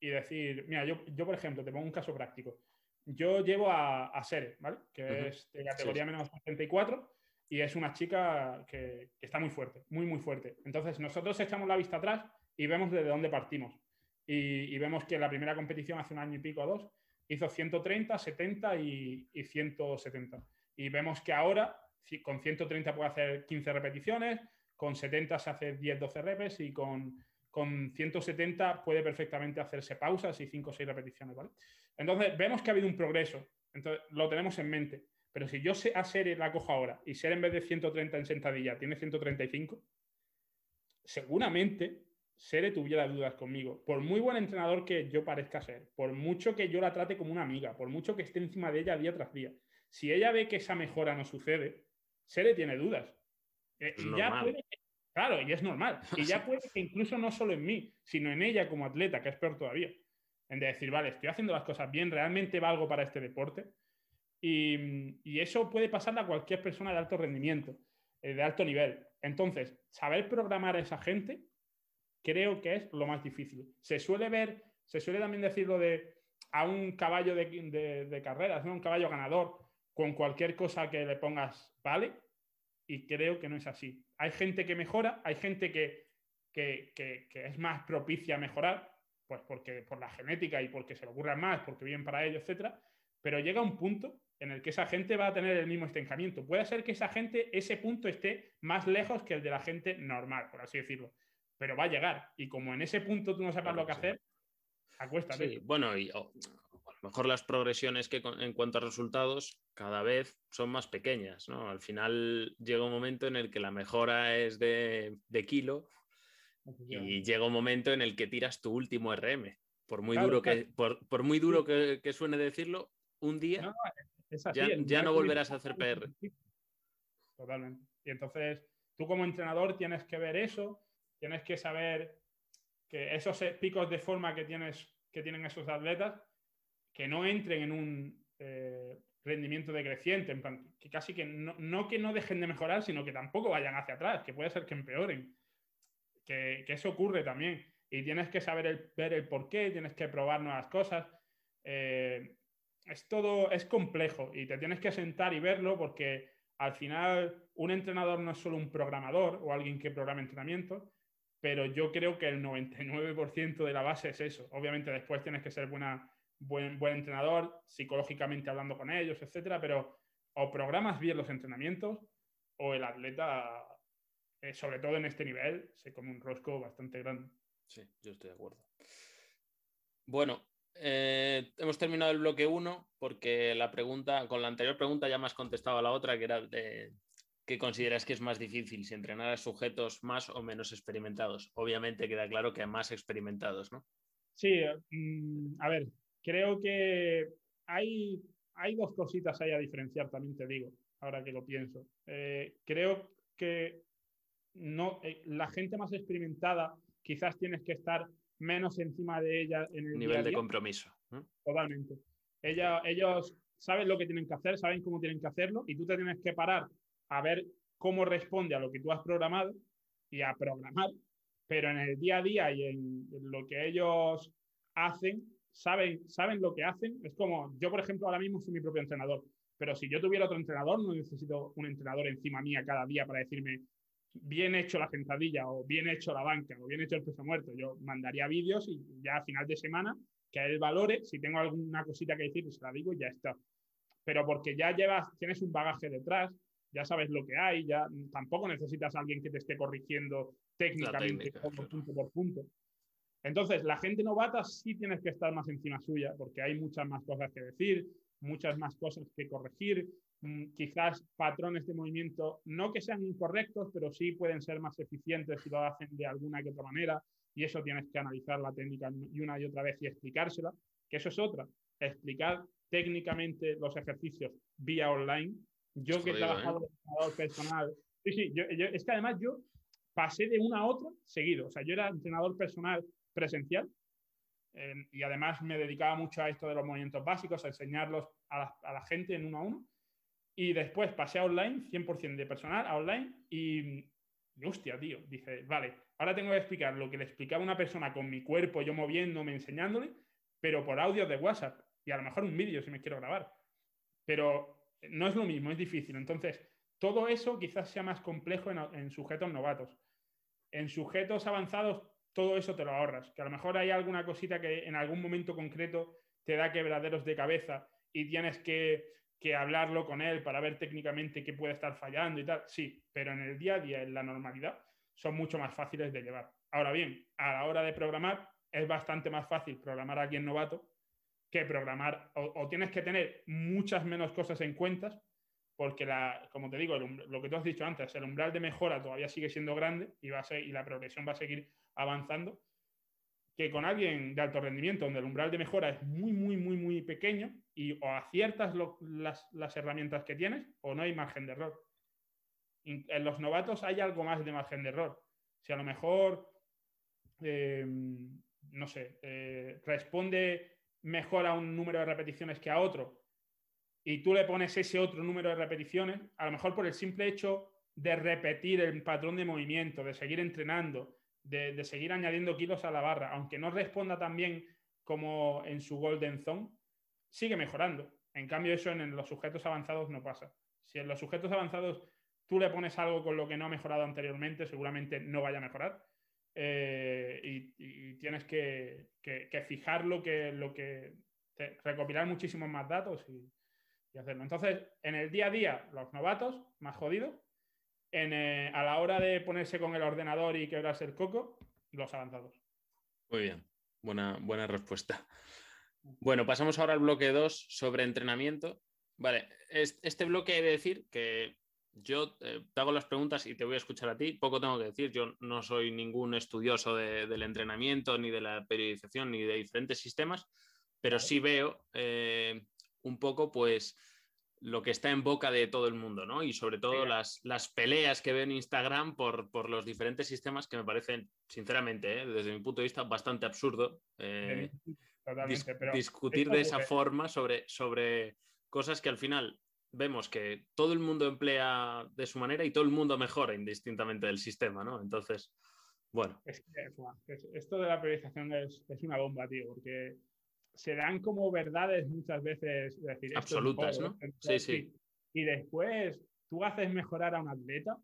y decir, mira, yo, yo por ejemplo, te pongo un caso práctico. Yo llevo a, a Sere, ¿vale? Que es de categoría Sí. menos 74 y es una chica que, está muy fuerte, muy, muy fuerte. Entonces, nosotros echamos la vista atrás y vemos desde dónde partimos. Y, vemos que la primera competición hace un año y pico o dos hizo 130, 70 y, y 170. Y vemos que ahora con 130 puede hacer 15 repeticiones, con 70 se hace 10, 12 repes y con, con 170 puede perfectamente hacerse pausas y 5 o 6 repeticiones. Entonces, vemos que ha habido un progreso. Entonces, lo tenemos en mente. Pero si yo sé- a Sere la cojo ahora y Sere en vez de 130 en sentadilla tiene 135, seguramente Sere tuviera dudas conmigo. Por muy buen entrenador que yo parezca ser, por mucho que yo la trate como una amiga, por mucho que esté encima de ella día tras día, si ella ve que esa mejora no sucede, Sere tiene dudas. Eh, y ya puede que- claro, y es normal. Y ya *laughs* puede que incluso no solo en mí, sino en ella como atleta, que es peor todavía. En de decir, vale, estoy haciendo las cosas bien, realmente valgo para este deporte. Y, eso puede pasarle a cualquier persona de alto rendimiento, eh, de alto nivel. Entonces, saber programar a esa gente creo que es lo más difícil. Se suele ver, se suele también decir lo de a un caballo de, de- carreras, ¿no? un caballo ganador, con cualquier cosa que le pongas, vale, y creo que no es así. Hay gente que mejora, hay gente que, que, que- es más propicia a mejorar, pues porque por la genética y porque se le ocurra más, porque bien para ellos, etcétera, pero llega un punto en el que esa gente va a tener el mismo estancamiento. Puede ser que esa gente, ese punto esté más lejos que el de la gente normal, por así decirlo, pero va a llegar. Y como en ese punto tú no sepas Claro lo que sí. hacer, acuéstate. Sí, bueno, y a lo mejor las progresiones que en cuanto a resultados cada vez son más pequeñas, ¿no? Al final llega un momento en el que la mejora es de, de kilo y llega un momento en el que tiras tu último RM. Por muy Claro, duro, claro. que, por, por muy duro que, que suene decirlo, un día No, Es así, ya, el ya no volverás a hacer PR. Totalmente. Y entonces, tú como entrenador tienes que ver eso, tienes que saber que esos eh, picos de forma que, tienes, que tienen esos atletas, que no entren en un eh, rendimiento decreciente, en plan, que casi que no, no que no dejen de mejorar, sino que tampoco vayan hacia atrás, que puede ser que empeoren. Que, que eso ocurre también. Y tienes que saber el, ver el por qué, tienes que probar nuevas cosas. Eh, es todo, es complejo y te tienes que sentar y verlo porque al final un entrenador no es solo un programador o alguien que programa entrenamiento, pero yo creo que el 99% de la base es eso. Obviamente después tienes que ser buena, buen, buen entrenador, psicológicamente hablando con ellos, etcétera, pero o programas bien los entrenamientos o el atleta, eh, sobre todo en este nivel, se come un rosco bastante grande. Sí, yo estoy de acuerdo. Bueno, eh, hemos terminado el bloque 1 porque la pregunta, con la anterior pregunta ya me has contestado a la otra, que era de qué consideras que es más difícil, si entrenar a sujetos más o menos experimentados. Obviamente queda claro que más experimentados, ¿no? Sí, mm, a ver, creo que hay, hay dos cositas ahí a diferenciar, también te digo, ahora que lo pienso. Eh, creo que no, eh, la gente más experimentada quizás tienes que estar menos encima de ella en el nivel de compromiso. Totalmente. Ella, ellos saben lo que tienen que hacer, saben cómo tienen que hacerlo y tú te tienes que parar a ver cómo responde a lo que tú has programado y a programar, pero en el día a día y en, lo que ellos hacen, saben, saben lo que hacen. Es como, yo por ejemplo ahora mismo soy mi propio entrenador, pero si yo tuviera otro entrenador, no necesito un entrenador encima mía cada día para decirme, bien hecho la sentadilla o bien hecho la banca o bien hecho el peso muerto. Yo mandaría vídeos y ya a final de semana que él valore, si tengo alguna cosita que decir, pues se la digo y ya está. Pero porque ya llevas, tienes un bagaje detrás, ya sabes lo que hay, ya tampoco necesitas a alguien que te esté corrigiendo técnicamente punto por punto. Entonces, la gente novata sí tienes que estar más encima suya, porque hay muchas más cosas que decir, muchas más cosas que corregir, quizás patrones de movimiento, no que sean incorrectos, pero sí pueden ser más eficientes si lo hacen de alguna que otra manera, y eso tienes que analizar la técnica y una y otra vez y explicársela, que eso es otra, explicar técnicamente los ejercicios vía online. Yo que he trabajado de entrenador personal, sí, sí, es que además yo pasé de una a otra seguido, o sea, yo era entrenador personal presencial, y además me dedicaba mucho a esto de los movimientos básicos, a enseñarlos a la gente en uno a uno. Y después pasé a online, 100% de personal, a online, y, hostia, tío, dice, vale, ahora tengo que explicar lo que le explicaba una persona con mi cuerpo, yo moviéndome, enseñándole, pero por audio de WhatsApp, y a lo mejor un vídeo si me quiero grabar. Pero no es lo mismo, es difícil. Entonces, todo eso quizás sea más complejo en, en sujetos novatos. En sujetos avanzados, todo eso te lo ahorras, que a lo mejor hay alguna cosita que en algún momento concreto te da quebraderos de cabeza y tienes que que hablarlo con él para ver técnicamente qué puede estar fallando y tal, sí, pero en el día a día, en la normalidad, son mucho más fáciles de llevar. Ahora bien, a la hora de programar, es bastante más fácil programar a alguien novato que programar, o, tienes que tener muchas menos cosas en cuentas, porque, la, como te digo, lo que tú has dicho antes, el umbral de mejora todavía sigue siendo grande y, va a ser, y la progresión va a seguir avanzando, que con alguien de alto rendimiento, donde el umbral de mejora es muy, muy, muy, muy pequeño, y o aciertas las, herramientas que tienes o no hay margen de error. En los novatos hay algo más de margen de error. Si a lo mejor, em, no sé, eh, responde mejor a un número de repeticiones que a otro, y tú le pones ese otro número de repeticiones, a lo mejor por el simple hecho de repetir el patrón de movimiento, de seguir entrenando, de, seguir añadiendo kilos a la barra, aunque no responda tan bien como en su Golden Zone, sigue mejorando. En cambio, eso en, los sujetos avanzados no pasa. Si en los sujetos avanzados tú le pones algo con lo que no ha mejorado anteriormente, seguramente no vaya a mejorar. Eh, y, tienes que, fijar lo que, lo que recopilar muchísimos más datos y, hacerlo. Entonces, en el día a día, los novatos, más jodidos, eh, a la hora de ponerse con el ordenador y quebrarse el coco, los avanzados. Muy bien, buena, buena respuesta. *laughs* Bueno, pasamos ahora al bloque 2 sobre entrenamiento. Vale, este bloque he de decir que yo eh, te hago las preguntas y te voy a escuchar a ti. Poco tengo que decir, yo no soy ningún estudioso del entrenamiento, ni de la periodización, ni de diferentes sistemas, pero sí veo eh, un poco, pues, lo que está en boca de todo el mundo, ¿no? Y sobre todo las, las, peleas que veo en Instagram por, por, los diferentes sistemas que me parecen, sinceramente, ¿eh? desde mi punto de vista, bastante absurdo. Eh, discutir de esa forma sobre, sobre cosas que al final vemos que todo el mundo emplea de su manera y todo el mundo mejora indistintamente del sistema, ¿no? Entonces, bueno. esto de la periodización es, es, una bomba, tío, porque se dan como verdades muchas veces. Decir, Absolutas, ¿no? Sí, sí. Y después tú haces mejorar a un atleta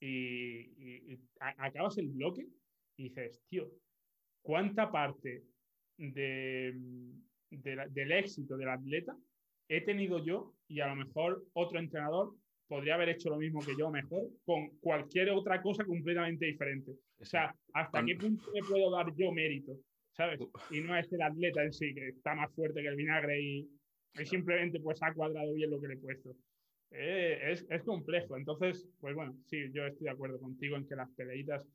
y, acabas el bloque y dices, tío, ¿cuánta parte de, del éxito del atleta he tenido yo y a lo mejor otro entrenador podría haber hecho lo mismo que yo mejor con cualquier otra cosa completamente diferente. O sea, ¿hasta qué punto me puedo dar yo mérito? ¿Sabes? Y no es el atleta en sí, que está más fuerte que el vinagre y, simplemente pues ha cuadrado bien lo que le he puesto. Eh, es, es, complejo. Entonces, pues bueno, sí, yo estoy de acuerdo contigo en que las peleitas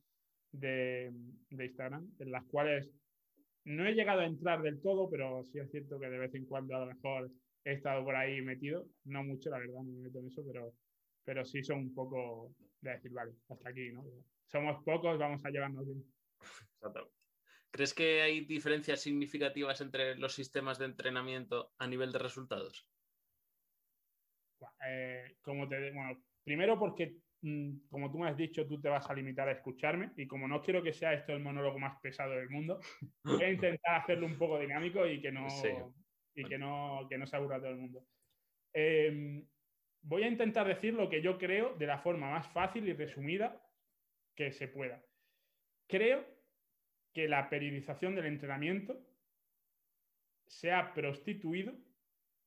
de, de Instagram, en las cuales no he llegado a entrar del todo, pero sí es cierto que de vez en cuando a lo mejor he estado por ahí metido. No mucho, la verdad, no me meto en eso, pero, pero sí son un poco de decir, vale, hasta aquí, ¿no? Somos pocos, vamos a llevarnos bien. Exacto. ¿Crees que hay diferencias significativas entre los sistemas de entrenamiento a nivel de resultados? Eh, como te, bueno, primero porque, mm, como tú me has dicho, tú te vas a limitar a escucharme y como no quiero que sea esto el monólogo más pesado del mundo, *laughs* voy a intentar hacerlo un poco dinámico y que no, y que no, que no se aburra todo el mundo. Em, voy a intentar decir lo que yo creo de la forma más fácil y resumida que se pueda. Creo que la periodización del entrenamiento se ha prostituido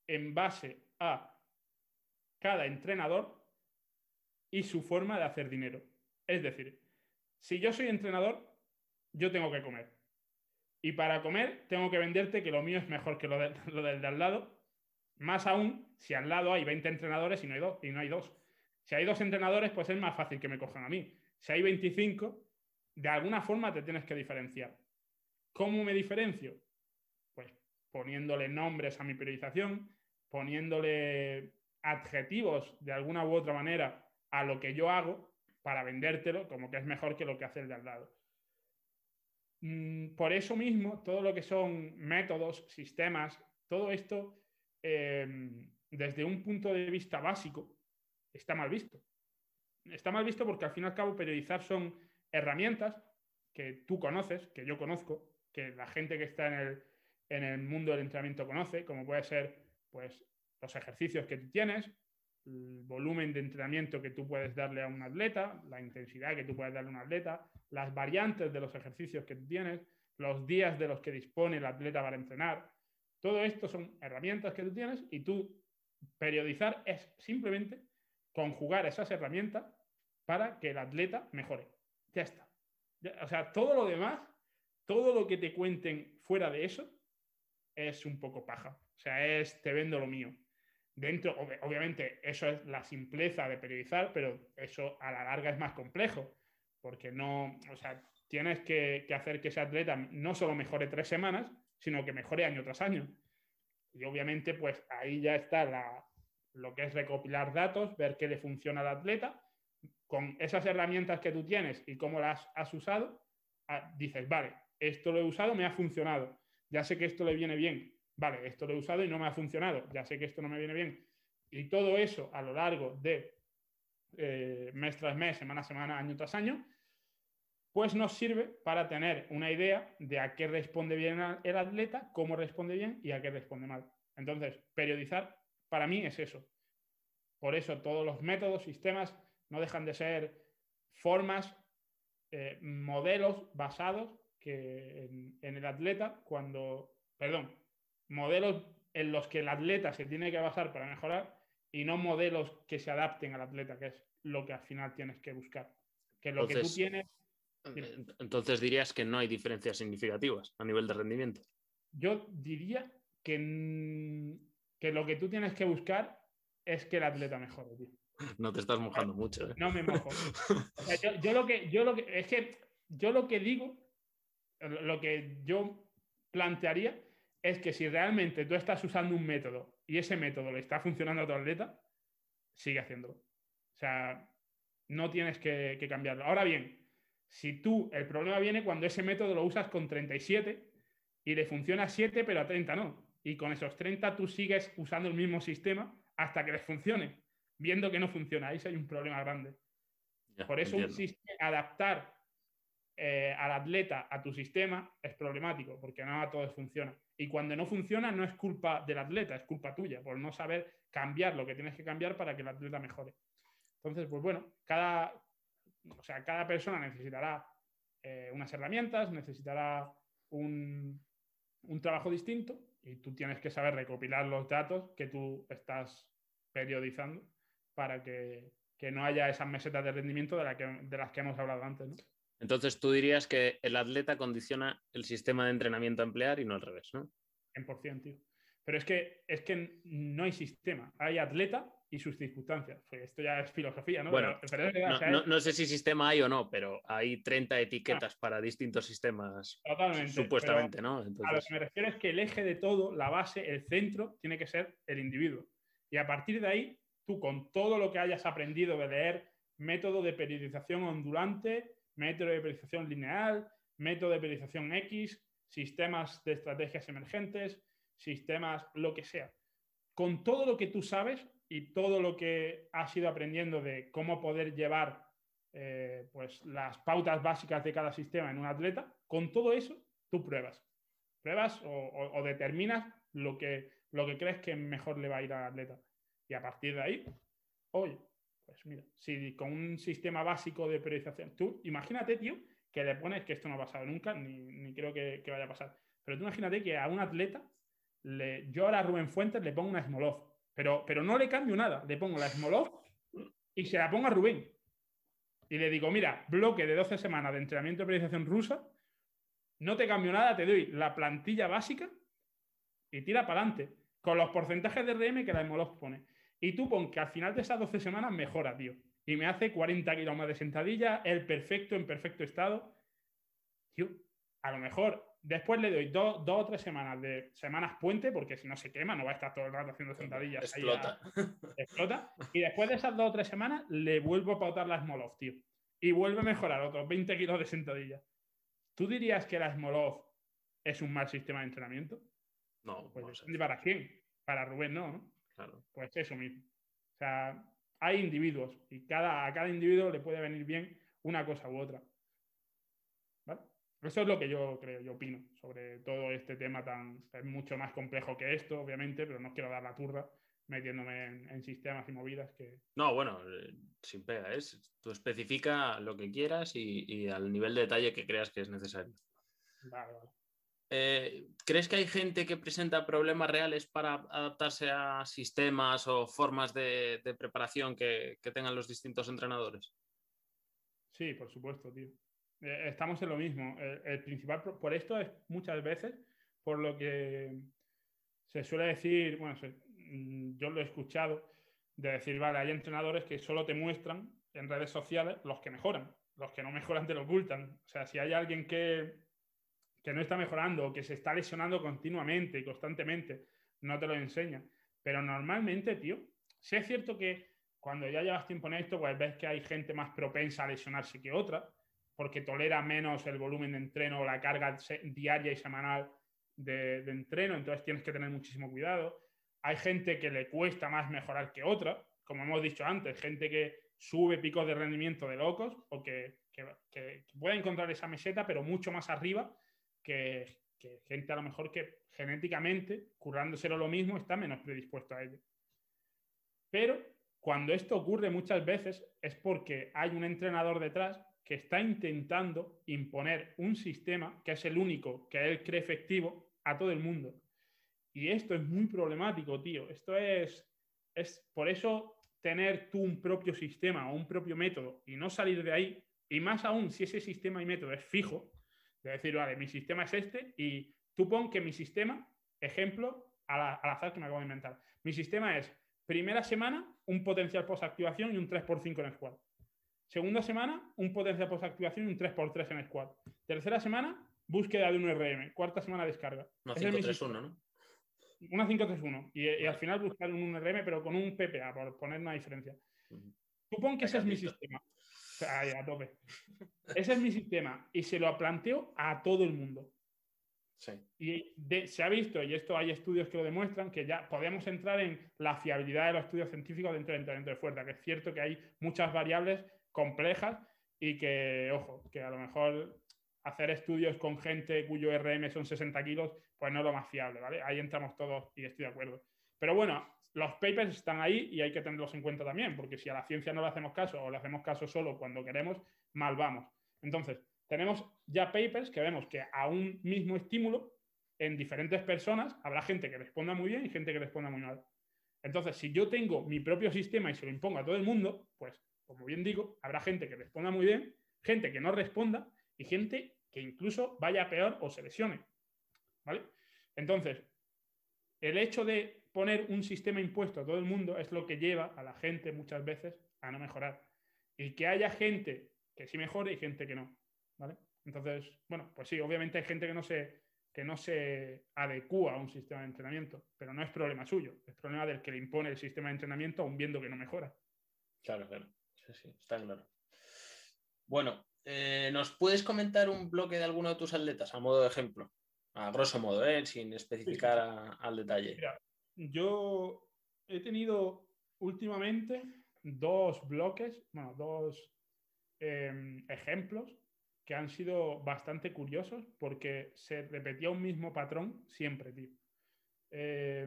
en base a cada entrenador y su forma de hacer dinero. Es decir, si yo soy entrenador, yo tengo que comer. Y para comer tengo que venderte que lo mío es mejor que lo, del *laughs* de al lado. Más aún si al lado hay 20 entrenadores y no hay, y no hay dos. Si hay dos entrenadores, pues es más fácil que me cojan a mí. Si hay 25, de alguna forma te tienes que diferenciar. ¿Cómo me diferencio? Pues poniéndole nombres a mi periodización, poniéndole adjetivos de alguna u otra manera a lo que yo hago para vendértelo como que es mejor que lo que hace el de al lado. Mm, por eso mismo, todo lo que son métodos, sistemas, todo esto, em, desde un punto de vista básico, está mal visto. Está mal visto porque al fin y al cabo periodizar son herramientas que tú conoces, que yo conozco, que la gente que está en el, en el mundo del entrenamiento conoce, como puede ser pues, los ejercicios que tú tienes, el volumen de entrenamiento que tú puedes darle a un atleta, la intensidad que tú puedes darle a un atleta, las variantes de los ejercicios que tú tienes, los días de los que dispone el atleta para entrenar. Todo esto son herramientas que tú tienes y tú periodizar es simplemente conjugar esas herramientas para que el atleta mejore. Ya está. o sea, todo lo demás, todo lo que te cuenten fuera de eso, es un poco paja. O sea, es te vendo lo mío. Dentro, obviamente, eso es la simpleza de periodizar, pero eso a la larga es más complejo, porque no, o sea, tienes que, hacer que ese atleta no solo mejore tres semanas, sino que mejore año tras año. Y obviamente, pues ahí ya está la, lo que es recopilar datos, ver qué le funciona al atleta. Con esas herramientas que tú tienes y cómo las has usado, ah, dices, vale, esto lo he usado, me ha funcionado. Ya sé que esto le viene bien vale, esto lo he usado y no me ha funcionado, ya sé que esto no me viene bien. Y todo eso a lo largo de eh, mes tras mes, semana a semana, año tras año, pues nos sirve para tener una idea de a qué responde bien el atleta, cómo responde bien y a qué responde mal. Entonces, periodizar para mí es eso. Por eso todos los métodos, sistemas, no dejan de ser formas, eh, modelos basados que en el atleta cuando, perdón, modelos en los que el atleta se tiene que basar para mejorar y no modelos que se adapten al atleta, que es lo que al final tienes que buscar. Que lo que tú tienes. Entonces dirías que no hay diferencias significativas a nivel de rendimiento. Yo diría que, que lo que tú tienes que buscar es que el atleta mejore, No te estás mojando mucho. ¿eh? No me mojo. *laughs* yo, lo que, yo lo que, es que yo lo que digo, lo que yo plantearía es que si realmente tú estás usando un método y ese método le está funcionando a tu atleta, sigue haciéndolo. O sea, no tienes que, cambiarlo. Ahora bien, si tú, el problema viene cuando ese método lo usas con 37 y le funciona a 7, pero a 30 no. Y con esos 30 tú sigues usando el mismo sistema hasta que les funcione, viendo que no funciona. Ahí sí hay un problema grande. Por eso adaptar eh, al atleta a tu sistema es problemático, porque no a todos funciona. Y cuando no funciona no es culpa del atleta, es culpa tuya, por no saber cambiar lo que tienes que cambiar para que el atleta mejore. Entonces, pues bueno, cada, o sea, cada persona necesitará eh, unas herramientas, necesitará un, trabajo distinto y tú tienes que saber recopilar los datos que tú estás periodizando para que, no haya esas mesetas de rendimiento de, de las que hemos hablado antes. ¿no? Entonces tú dirías que el atleta condiciona el sistema de entrenamiento a emplear y no al revés, ¿no? 100%, tío. Pero es que, es que no hay sistema, hay atleta y sus circunstancias. Pues esto ya es filosofía, ¿no? Bueno, no, sé si sistema hay o no, pero hay 30 etiquetas para distintos sistemas. Totalmente. Supuestamente, ¿no? A lo que me refiero es que el eje de todo, la base, el centro, tiene que ser el individuo. Y a partir de ahí, tú con todo lo que hayas aprendido de leer método de periodización ondulante, método de periodización lineal, método de periodización X, sistemas de estrategias emergentes, sistemas, lo que sea. Con todo lo que tú sabes y todo lo que has ido aprendiendo de cómo poder llevar eh, pues, las pautas básicas de cada sistema en un atleta, con todo eso tú pruebas. Pruebas o, determinas lo que, lo que crees que mejor le va a ir al atleta. Y a partir de ahí, oye, pues mira, si con un sistema básico de periodización, tú imagínate, tío, que le pones, que esto no ha pasado nunca, ni, creo que, vaya a pasar, pero tú imagínate que a un atleta, le, yo ahora a Rubén Fuentes le pongo una Smolov, pero, pero no le cambio nada, le pongo la Smolov y se la pongo a Rubén. Y le digo, mira, bloque de 12 semanas de entrenamiento de periodización rusa, no te cambio nada, te doy la plantilla básica y tira para adelante, con los porcentajes de RM que la Smolov pone. Y tú pon que al final de esas 12 semanas mejora, tío. Y me hace 40 kilos más de sentadilla, el perfecto, en perfecto estado. Tío, a lo mejor después le doy dos, o tres semanas de semanas puente, porque si no se quema, no va a estar todo el rato haciendo sentadillas. Explota. *laughs* explota. Y después de esas dos o tres semanas, le vuelvo a pautar la Smolov, tío. Y vuelve a mejorar otros 20 kilos de sentadilla. ¿Tú dirías que la Smolov es un mal sistema de entrenamiento? No. Pues, ¿Para quién? Para Rubén, no, ¿no? Pues eso mismo. O sea, hay individuos y cada, a cada individuo le puede venir bien una cosa u otra. ¿Vale? Eso es lo que yo creo, yo opino sobre todo este tema tan. Es mucho más complejo que esto, obviamente, pero no quiero dar la turra metiéndome en, sistemas y movidas que. No, bueno, eh, sin pega, es. Tú especifica lo que quieras y, y, al nivel de detalle que creas que es necesario. Vale, vale. Eh, ¿Crees que hay gente que presenta problemas reales para adaptarse a sistemas o formas de, preparación que, tengan los distintos entrenadores? Sí, por supuesto, tío. Eh, estamos en lo mismo. El, principal, por esto es muchas veces por lo que se suele decir, bueno, mm, yo lo he escuchado, de decir, vale, hay entrenadores que solo te muestran en redes sociales los que mejoran, los que no mejoran te lo ocultan. O sea, si hay alguien que que no está mejorando o que se está lesionando continuamente y constantemente, no te lo enseña. Pero normalmente, tío, sí es cierto que cuando ya llevas tiempo en esto, pues ves que hay gente más propensa a lesionarse que otra, porque tolera menos el volumen de entreno o la carga diaria y semanal de, entreno, entonces tienes que tener muchísimo cuidado. Hay gente que le cuesta más mejorar que otra, como hemos dicho antes, gente que sube picos de rendimiento de locos o que, que puede encontrar esa meseta, pero mucho más arriba que, gente a lo mejor que genéticamente, currándoselo lo mismo, está menos predispuesto a ello. Pero cuando esto ocurre muchas veces es porque hay un entrenador detrás que está intentando imponer un sistema que es el único que él cree efectivo a todo el mundo. Y esto es muy problemático, tío. Esto es, es por eso tener tú un propio sistema o un propio método y no salir de ahí, y más aún si ese sistema y método es fijo, de decir, vale, mi sistema es este y tú pon que mi sistema, ejemplo, al, azar que me acabo de inventar, mi sistema es primera semana un potencial post-activación y un 3x5 en squat. Segunda semana, un potencial post-activación y un 3x3 en squat. Tercera semana, búsqueda de un RM. Cuarta semana, descarga. Una 5-3-1, ¿no? Una 5-3-1. Y, al final buscar un RM, pero con un PPA, por poner una diferencia. Pon que ese es mi sistema a tope. Ese es mi sistema y se lo planteo a todo el mundo. Y se ha visto, y esto hay estudios que lo demuestran, que ya podemos entrar en la fiabilidad de los estudios científicos dentro del entrenamiento de fuerza, que es cierto que hay muchas variables complejas y que, ojo, que a lo mejor hacer estudios con gente cuyo RM son 60 kilos, pues no es lo más fiable, ¿vale? Ahí entramos todos y estoy de acuerdo. Pero bueno, los papers están ahí y hay que tenerlos en cuenta también, porque si a la ciencia no le hacemos caso o le hacemos caso solo cuando queremos, mal vamos. Entonces, tenemos ya papers que vemos que a un mismo estímulo en diferentes personas habrá gente que responda muy bien y gente que responda muy mal. Entonces, si yo tengo mi propio sistema y se lo impongo a todo el mundo, pues, como bien digo, habrá gente que responda muy bien, gente que no responda y gente que incluso vaya peor o se lesione. ¿Vale? Entonces, el hecho de poner un sistema impuesto a todo el mundo es lo que lleva a la gente muchas veces a no mejorar. Y que haya gente que sí mejore y gente que no. ¿Vale? Entonces, bueno, pues sí, obviamente hay gente que no se que no se adecua a un sistema de entrenamiento, pero no es problema suyo, es problema del que le impone el sistema de entrenamiento aún viendo que no mejora. Claro, claro, sí, sí, está claro. Bueno, eh, ¿nos puedes comentar un bloque de alguno de tus atletas a modo de ejemplo? A grosso modo, ¿eh? sin especificar al detalle. Mira, yo he tenido últimamente dos bloques, bueno, dos em, ejemplos que han sido bastante curiosos porque se repetía un mismo patrón siempre, tío. Eh,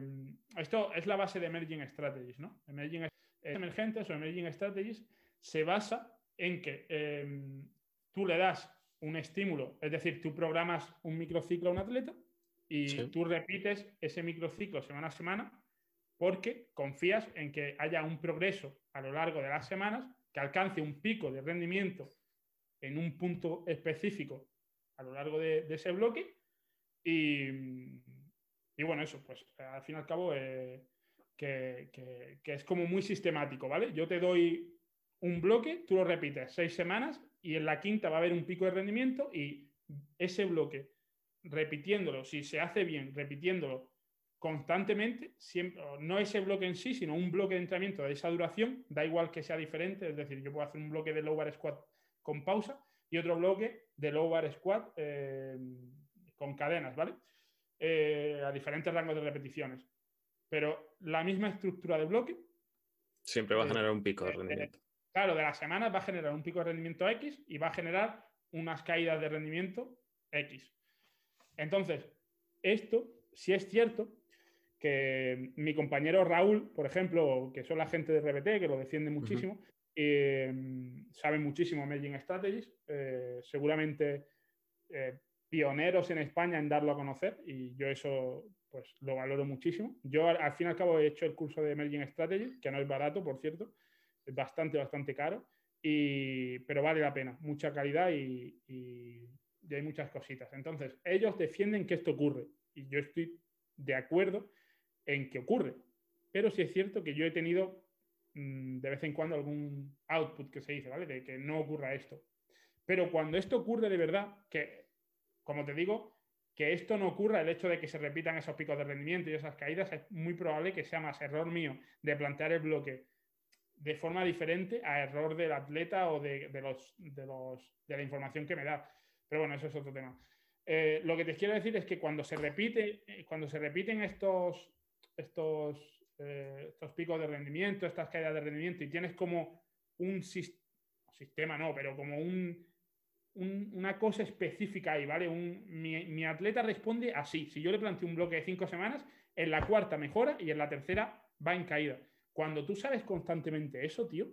esto es la base de Emerging Strategies, ¿no? Emerging, emergentes o Emerging Strategies se basa en que em, tú le das un estímulo, es decir, tú programas un microciclo a un atleta y tú repites ese microciclo semana a semana porque confías en que haya un progreso a lo largo de las semanas que alcance un pico de rendimiento en un punto específico a lo largo de, ese bloque. Y, bueno, eso, pues al fin y al cabo, eh, que, es como muy sistemático, ¿vale? Yo te doy un bloque, tú lo repites seis semanas y en la quinta va a haber un pico de rendimiento y ese bloque, repitiéndolo, si se hace bien, repitiéndolo constantemente, siempre, no ese bloque en sí, sino un bloque de entrenamiento de esa duración, da igual que sea diferente, es decir, yo puedo hacer un bloque de low bar squat con pausa y otro bloque de low bar squat eh, con cadenas, ¿vale? Eh, a diferentes rangos de repeticiones. Pero la misma estructura de bloque. Siempre va a eh, generar un pico de rendimiento. claro, de las semanas va a generar un pico de rendimiento X y va a generar unas caídas de rendimiento X. Entonces, esto sí es cierto que mi compañero Raúl, por ejemplo, que son la gente de RBT, que lo defiende muchísimo, eh, saben muchísimo Emerging Strategies, eh, seguramente eh, pioneros en España en darlo a conocer y yo eso pues lo valoro muchísimo. Yo al, fin y al cabo he hecho el curso de Emerging Strategies, que no es barato, por cierto, es bastante, bastante caro, y, pero vale la pena, mucha calidad y, y hay muchas cositas. Entonces, ellos defienden que esto ocurre y yo estoy de acuerdo en que ocurre, pero sí es cierto que yo he tenido Mm, de vez en cuando algún output que se dice, ¿vale? De que no ocurra esto. Pero cuando esto ocurre de verdad, que, como te digo, que esto no ocurra, el hecho de que se repitan esos picos de rendimiento y esas caídas, es muy probable que sea más error mío de plantear el bloque de forma diferente a error del atleta o de, los, de, los, de la información que me da. Pero bueno, eso es otro tema. Eh, lo que te quiero decir es que cuando se repite, eh, cuando se repiten estos, estos eh, estos picos de rendimiento, estas caídas de rendimiento, y tienes como un sistema, no, pero como un, una cosa específica ahí, ¿vale? mi, atleta responde así. Si yo le planteo un bloque de cinco semanas, en la cuarta mejora y en la tercera va en caída. Cuando tú sabes constantemente eso, tío,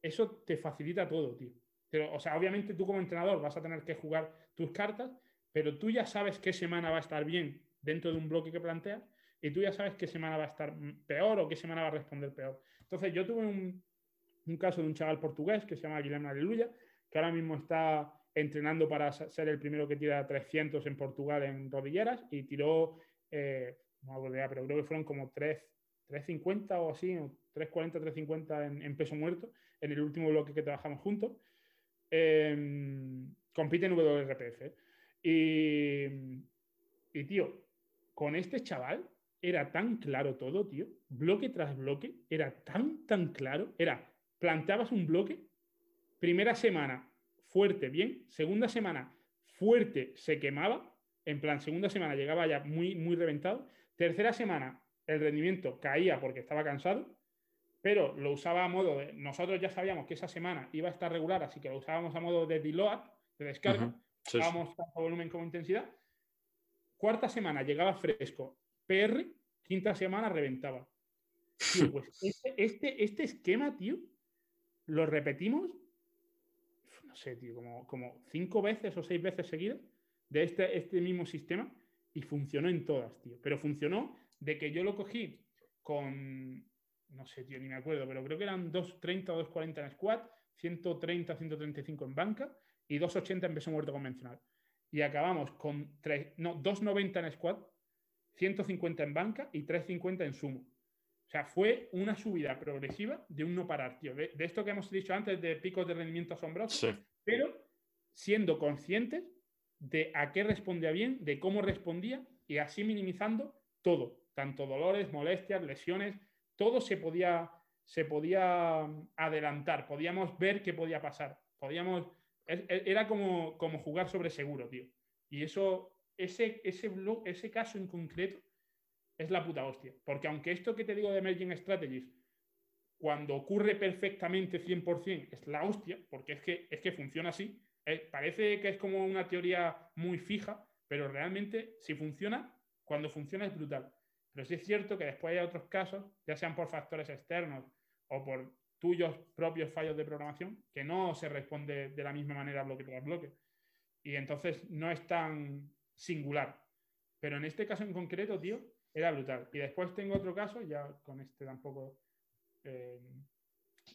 eso te facilita todo, tío. Pero, o sea, obviamente tú como entrenador vas a tener que jugar tus cartas, pero tú ya sabes qué semana va a estar bien dentro de un bloque que planteas y tú ya sabes qué semana va a estar peor o qué semana va a responder peor. Entonces, yo tuve un, caso de un chaval portugués que se llama Guilherme Aleluya, que ahora mismo está entrenando para ser el primero que tira 300 en Portugal en rodilleras y tiró, eh, no me idea, pero creo que fueron como 3, 350 o así, 340, 350 en, en peso muerto, en el último bloque que trabajamos juntos. Em, compite en WRPF. Y, y, tío, con este chaval era tan claro todo, tío. Bloque tras bloque, era tan, tan claro. Era, planteabas un bloque, primera semana, fuerte, bien. Segunda semana, fuerte, se quemaba. En plan, segunda semana llegaba ya muy, muy reventado. Tercera semana, el rendimiento caía porque estaba cansado, pero lo usaba a modo de. Nosotros ya sabíamos que esa semana iba a estar regular, así que lo usábamos a modo de deload, de descarga. Usábamos tanto volumen como intensidad. Cuarta semana llegaba fresco, PR, quinta semana reventaba. pues *laughs* este, este, este, esquema, tío, lo repetimos, no sé, tío, como, como cinco veces o seis veces seguidas de este, este mismo sistema. Y funcionó en todas, tío. Pero funcionó de que yo lo cogí con, no sé, tío, ni me acuerdo, pero creo que eran 2.30 o 2.40 en squat, 130, 135 en banca y 2.80 en peso muerto convencional. Y acabamos con 3, no, 2.90 en squat, 150 en banca y 3.50 en sumo. O sea, fue una subida progresiva de un no parar, tío. De, esto que hemos dicho antes de picos de rendimiento asombrosos, pero siendo conscientes de a qué respondía bien, de cómo respondía y así minimizando todo, tanto dolores, molestias, lesiones, todo se podía, se podía adelantar, podíamos ver qué podía pasar, podíamos, era como, como jugar sobre seguro, tío. Y eso, ese, ese, ese caso en concreto es la puta hostia. Porque aunque esto que te digo de Emerging Strategies, cuando ocurre perfectamente 100%, es la hostia, porque es que, es que funciona así. Eh, parece que es como una teoría muy fija, pero realmente si funciona, cuando funciona es brutal. Pero sí es cierto que después hay otros casos, ya sean por factores externos o por tuyos propios fallos de programación, que no se responde de la misma manera bloque tras bloque. Y entonces no es tan singular. Pero en este caso en concreto, tío, era brutal. Y después tengo otro caso, ya con este tampoco eh,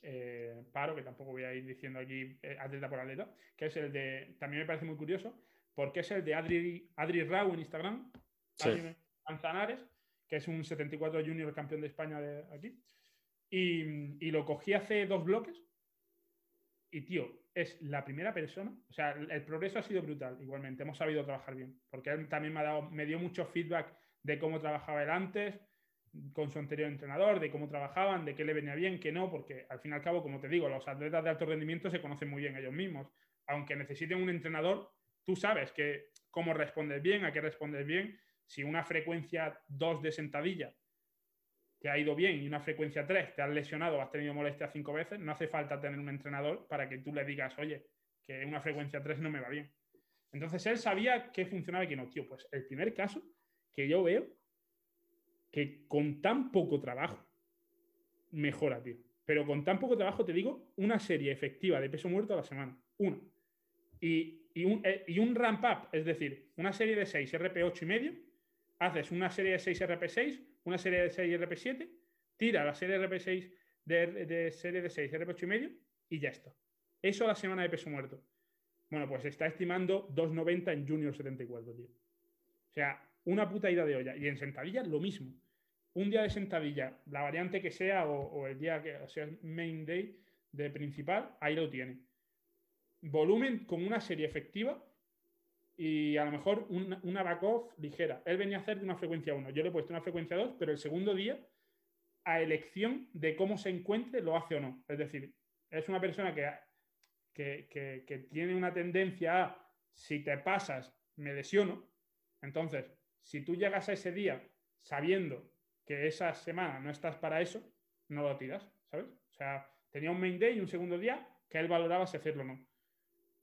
eh, paro, que tampoco voy a ir diciendo aquí eh, atleta por atleta, que es el de, también me parece muy curioso, porque es el de Adri, Adri Rau en Instagram, Adri Manzanares, que es un 74 junior campeón de España de aquí. Y, lo cogí hace dos bloques. Y, tío, es la primera persona. O sea, el, progreso ha sido brutal, igualmente. Hemos sabido trabajar bien. Porque él también me, ha dado, me dio mucho feedback de cómo trabajaba él antes, con su anterior entrenador, de cómo trabajaban, de qué le venía bien, qué no. Porque al fin y al cabo, como te digo, los atletas de alto rendimiento se conocen muy bien ellos mismos. Aunque necesiten un entrenador, tú sabes que cómo respondes bien, a qué respondes bien si una frecuencia 2 de sentadilla te ha ido bien y una frecuencia 3 te has lesionado o has tenido molestia cinco veces, no hace falta tener un entrenador para que tú le digas, oye, que una frecuencia 3 no me va bien. Entonces él sabía qué funcionaba y qué no. Tío, pues el primer caso que yo veo que con tan poco trabajo mejora, tío. Pero con tan poco trabajo te digo una serie efectiva de peso muerto a la semana. Una. Y, y un, eh, y un ramp up, es decir, una serie de 6 RP8 y medio haces una serie de 6 RP6, una serie de 6 RP7, tira la serie RP6 de, serie de 6 RP8 y medio y ya está. Eso la semana de peso muerto. Bueno, pues está estimando 2,90 en Junior 74, tío. O sea, una puta ida de olla. Y en sentadilla lo mismo. Un día de sentadilla, la variante que sea o, el día que sea main day de principal, ahí lo tiene. Volumen con una serie efectiva y a lo mejor una, una back-off ligera. Él venía a hacer de una frecuencia 1. Yo le he puesto una frecuencia 2, pero el segundo día, a elección de cómo se encuentre, lo hace o no. Es decir, es una persona que, que, que, tiene una tendencia a, si te pasas, me lesiono. Entonces, si tú llegas a ese día sabiendo que esa semana no estás para eso, no lo tiras, ¿sabes? O sea, tenía un main day y un segundo día que él valoraba si hacerlo o no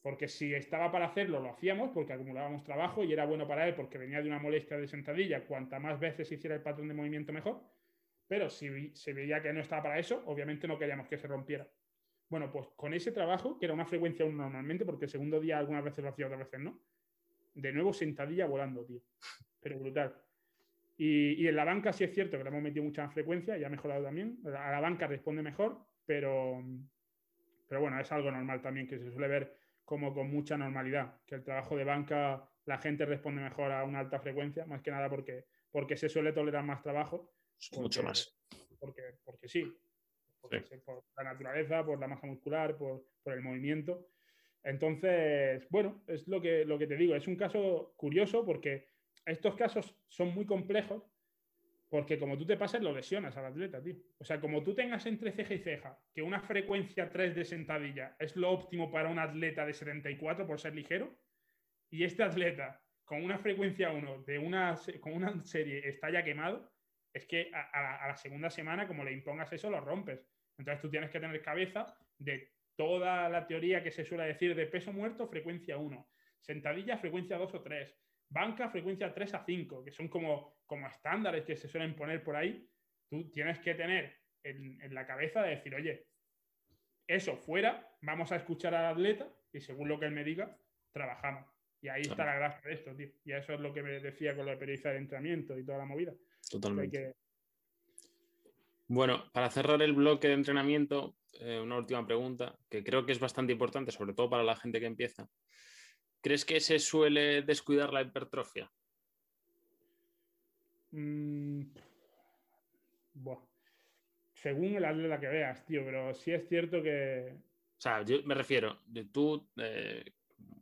porque si estaba para hacerlo, lo hacíamos porque acumulábamos trabajo y era bueno para él porque venía de una molestia de sentadilla. Cuanta más veces hiciera el patrón de movimiento, mejor. Pero si se veía que no estaba para eso, obviamente no queríamos que se rompiera. Bueno, pues con ese trabajo, que era una frecuencia aún normalmente, porque el segundo día algunas veces lo hacía, otras veces no, de nuevo sentadilla volando, tío. Pero brutal. Y, en la banca sí es cierto que le hemos metido mucha más frecuencia y ha mejorado también. A la banca responde mejor, pero, pero bueno, es algo normal también que se suele ver como con mucha normalidad, que el trabajo de banca la gente responde mejor a una alta frecuencia, más que nada porque, porque se suele tolerar más trabajo. Mucho más. Porque, porque sí, por la naturaleza, por la masa muscular, por, por, el movimiento. Entonces, bueno, es lo que, lo que te digo, es un caso curioso porque estos casos son muy complejos porque como tú te pases, lo lesionas al atleta, tío. O sea, como tú tengas entre ceja y ceja que una frecuencia 3 de sentadilla es lo óptimo para un atleta de 74 por ser ligero, y este atleta con una frecuencia 1 de una, con una serie está ya quemado, es que a, a, la segunda semana, como le impongas eso, lo rompes. Entonces tú tienes que tener cabeza de toda la teoría que se suele decir de peso muerto, frecuencia 1, sentadilla, frecuencia 2 o 3, banca, frecuencia 3 a 5, que son como, como estándares que se suelen poner por ahí, tú tienes que tener en, la cabeza de decir, oye, eso fuera, vamos a escuchar al atleta y según lo que él me diga, trabajamos. Y ahí está la gracia de esto, tío. Y eso es lo que me decía con la pericia de entrenamiento y toda la movida. Totalmente. Bueno, para cerrar el bloque de entrenamiento, eh, una última pregunta que creo que es bastante importante, sobre todo para la gente que empieza. ¿Crees que se suele descuidar la hipertrofia? Mm, Según el atleta que veas, tío, pero sí es cierto que. O sea, yo me refiero, de tú. Eh,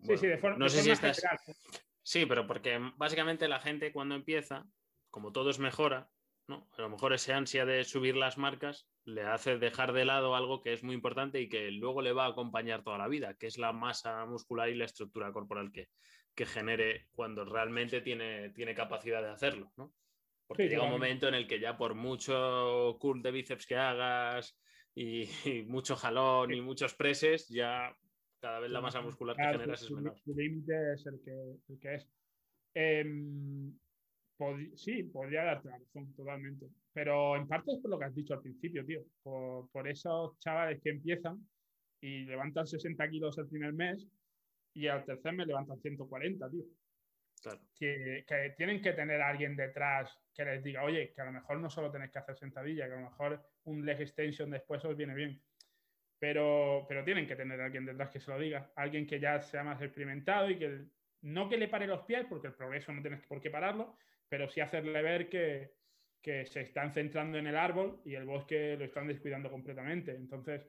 sí, sí, de, forma no sé si estás... Sí, pero porque básicamente la gente cuando empieza, como todo es mejora, ¿no? A lo mejor ese ansia de subir las marcas le hace dejar de lado algo que es muy importante y que luego le va a acompañar toda la vida, que es la masa muscular y la estructura corporal que, que genere cuando realmente tiene, tiene capacidad de hacerlo, ¿no? Porque llega un momento en el que ya por mucho curl de bíceps que hagas y, mucho jalón y muchos preses, ya cada vez la masa muscular que generas es menor. El límite es el que, es. Em, sí, podría darte la razón, totalmente. Pero en parte es por lo que has dicho al principio, tío. Por, esos chavales que empiezan y levantan 60 kilos el primer mes y al tercer mes levantan 140, tío. Claro. Que, tienen que tener a alguien detrás que les diga, oye, que a lo mejor no solo tenéis que hacer sentadilla, que a lo mejor un leg extension después os viene bien. Pero, pero tienen que tener a alguien detrás que se lo diga, alguien que ya sea más experimentado y que no que le pare los pies, porque el progreso no tienes por qué pararlo, pero sí hacerle ver que, que se están centrando en el árbol y el bosque lo están descuidando completamente. Entonces,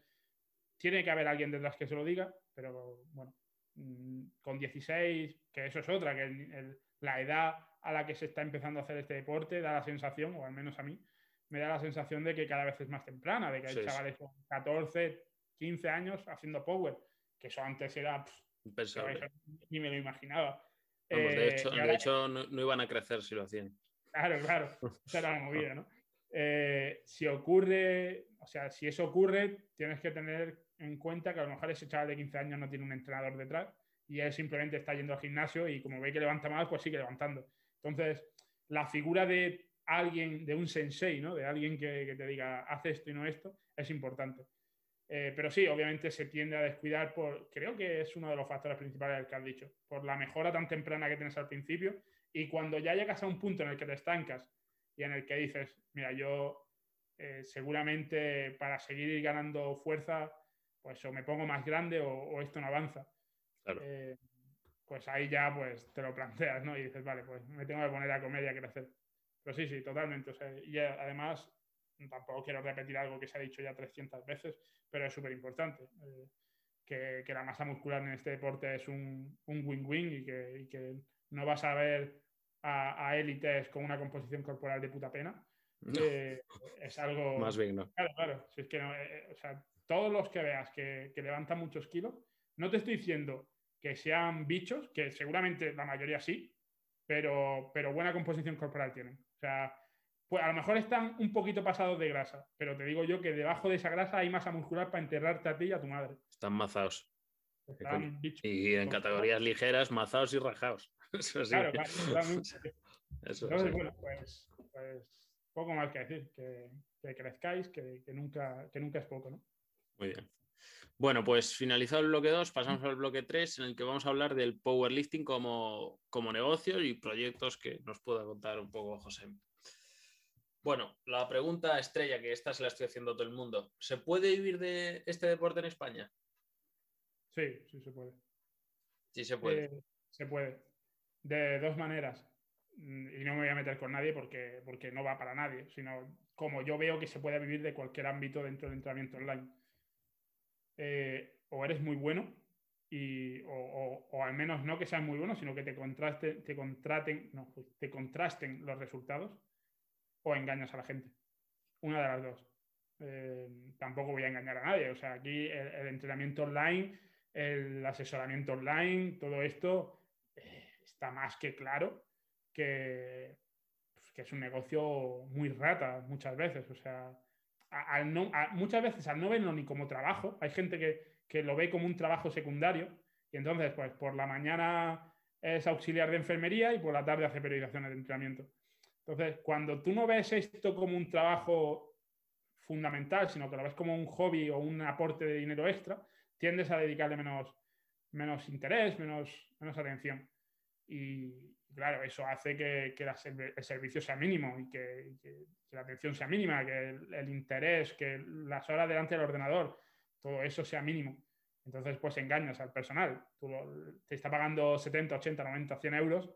tiene que haber alguien detrás que se lo diga, pero bueno, mm, con 16, que eso es otra, que la edad a la que se está empezando a hacer este deporte da la sensación, o al menos a mí, me da la sensación de que cada vez es más temprana, de que hay chavales con 14, 15 años haciendo power, que eso antes era... ni me lo imaginaba. De eh, hecho, no, iban a crecer si lo hacían. Claro, claro, *laughs* esa era la movida, ¿no? Eh, si ocurre, o sea, si eso ocurre, tienes que tener en cuenta que a lo mejor ese chaval de 15 años no tiene un entrenador detrás y él simplemente está yendo al gimnasio y como ve que levanta mal, pues sigue levantando. Entonces, la figura de alguien, de un sensei, ¿no? De alguien que, te diga, haz esto y no esto, es importante. Eh, pero sí, obviamente se tiende a descuidar por, creo que es uno de los factores principales del que has dicho, por la mejora tan temprana que tienes al principio y cuando ya llegas a un punto en el que te estancas y en el que dices, mira, yo eh, seguramente para seguir ganando fuerza, pues o me pongo más grande o, esto no avanza. Eh, pues ahí ya pues te lo planteas, ¿no? Y dices, vale, pues me tengo que poner a comer y a crecer. Pero sí, sí, totalmente. y además, tampoco quiero repetir algo que se ha dicho ya 300 veces, pero es súper importante. Eh, que, la masa muscular en este deporte es un win-win y, que, y que no vas a ver a, élites con una composición corporal de puta pena. Eh, es algo. *laughs* Más bien, ¿no? Claro, claro. Si es que eh, o sea, todos los que veas que, que, levantan muchos kilos, no te estoy diciendo que sean bichos, que seguramente la mayoría sí, pero, pero buena composición corporal tienen. O sea, pues a lo mejor están un poquito pasados de grasa, pero te digo yo que debajo de esa grasa hay masa muscular para enterrarte a ti y a tu madre. Están mazados. y en categorías ligeras, mazados y rajados. *laughs* Claro, claro, *laughs* Entonces, bueno, pues, pues, poco más que decir, que, crezcáis, que, nunca, que nunca es poco, ¿no? Muy bien. Bueno, pues finalizado el bloque 2, pasamos al bloque 3, en el que vamos a hablar del powerlifting como, como negocio y proyectos que nos pueda contar un poco José. Bueno, la pregunta estrella, que esta se la estoy haciendo a todo el mundo. ¿Se puede vivir de este deporte en España? Sí, sí se puede. Sí se puede. Eh, se puede de dos maneras. Mm, y no me voy a meter con nadie porque, porque no va para nadie, sino como yo veo que se puede vivir de cualquier ámbito dentro del entrenamiento online. Eh, o eres muy bueno, y, o, al menos no que seas muy bueno, sino que te, contraste, te, contraten, no, te contrasten los resultados, o engañas a la gente. Una de las dos. Eh, tampoco voy a engañar a nadie. O sea, aquí el entrenamiento online, el asesoramiento online, todo esto está más que claro que, pues, que es un negocio muy rata muchas veces. O sea, muchas veces al no verlo ni como trabajo, hay gente que, lo ve como un trabajo secundario y entonces, pues por la mañana es auxiliar de enfermería y por la tarde hace periodizaciones de entrenamiento. Entonces, cuando tú no ves esto como un trabajo fundamental, sino que lo ves como un hobby o un aporte de dinero extra, tiendes a dedicarle menos, menos interés, menos, menos atención. Y claro, eso hace que, el servicio sea mínimo y que, la atención sea mínima, que el, interés, que las horas delante del ordenador, todo eso sea mínimo. Entonces, pues engañas al personal. Tú te está pagando 70, 80, 90, 100 euros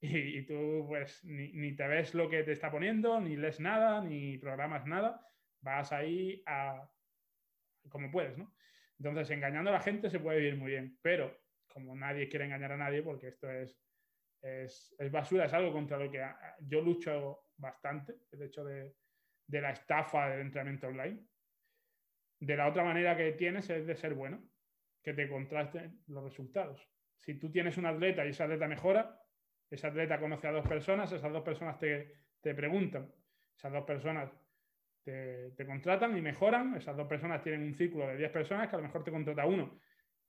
y, tú pues ni, ni, te ves lo que te está poniendo, ni lees nada, ni programas nada. Vas ahí a como puedes, ¿no? Entonces, engañando a la gente se puede vivir muy bien, pero como nadie quiere engañar a nadie, porque esto es, es, basura, es algo contra lo que yo lucho bastante, el hecho de, de la estafa del entrenamiento online. De la otra manera que tienes es de ser bueno, que te contrasten los resultados. Si tú tienes un atleta y ese atleta mejora, ese atleta conoce a dos personas, esas dos personas te, te preguntan, esas dos personas te, contratan y mejoran. Esas dos personas tienen un círculo de 10 personas que a lo mejor te contrata uno.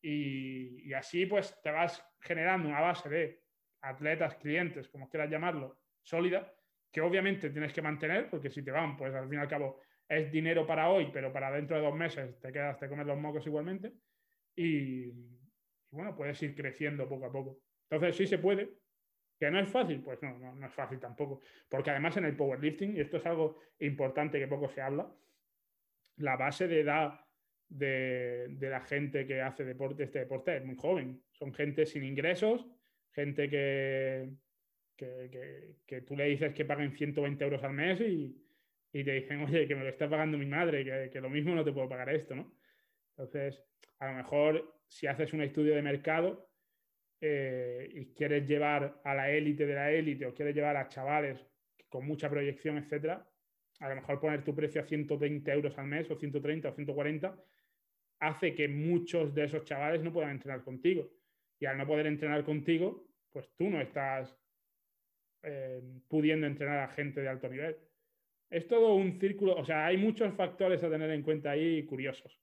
Y, así pues te vas generando una base de atletas, clientes, como quieras llamarlo, sólida, que obviamente tienes que mantener, porque si te van, pues al fin y al cabo es dinero para hoy, pero para dentro de dos meses te quedas, te comes los mocos igualmente. Y, y bueno, puedes ir creciendo poco a poco. Entonces sí se puede, ¿Que no es fácil? Pues no, no, es fácil tampoco. Porque además en el powerlifting, y esto es algo importante que poco se habla, la base de edad de, la gente que hace deporte, este deporte es muy joven. Son gente sin ingresos, gente que, que, tú le dices que paguen 120 euros al mes y, y te dicen, oye, que me lo está pagando mi madre, que, que, lo mismo no te puedo pagar esto, ¿no? Entonces, a lo mejor si haces un estudio de mercado, eh, y quieres llevar a la élite de la élite o quieres llevar a chavales con mucha proyección, etcétera, a lo mejor poner tu precio a 120 euros al mes o 130 o 140 hace que muchos de esos chavales no puedan entrenar contigo. Y al no poder entrenar contigo, pues tú no estás eh, pudiendo entrenar a gente de alto nivel. Es todo un círculo, o sea, hay muchos factores a tener en cuenta ahí curiosos.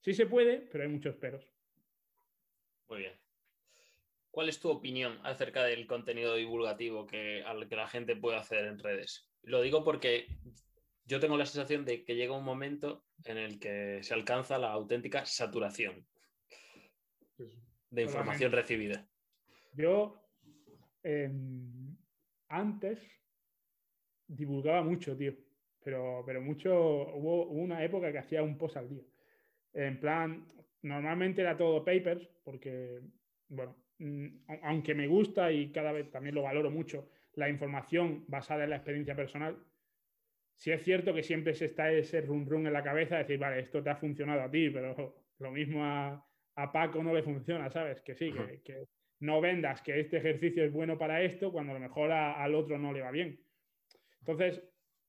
Sí se puede, pero hay muchos peros. Muy bien. ¿Cuál es tu opinión acerca del contenido divulgativo que, al que la gente puede hacer en redes? Lo digo porque yo tengo la sensación de que llega un momento en el que se alcanza la auténtica saturación de información recibida. Yo em, antes divulgaba mucho, tío, pero, pero mucho, hubo, hubo, una época que hacía un post al día. En plan, normalmente era todo papers, porque, bueno, aunque me gusta y cada vez también lo valoro mucho, la información basada en la experiencia personal, sí es cierto que siempre se está ese run run en la cabeza de decir, vale, esto te ha funcionado a ti, pero *laughs* lo mismo a, Paco no le funciona, ¿sabes? Que sí, que, no vendas que este ejercicio es bueno para esto cuando a lo mejor al otro no le va bien. Entonces,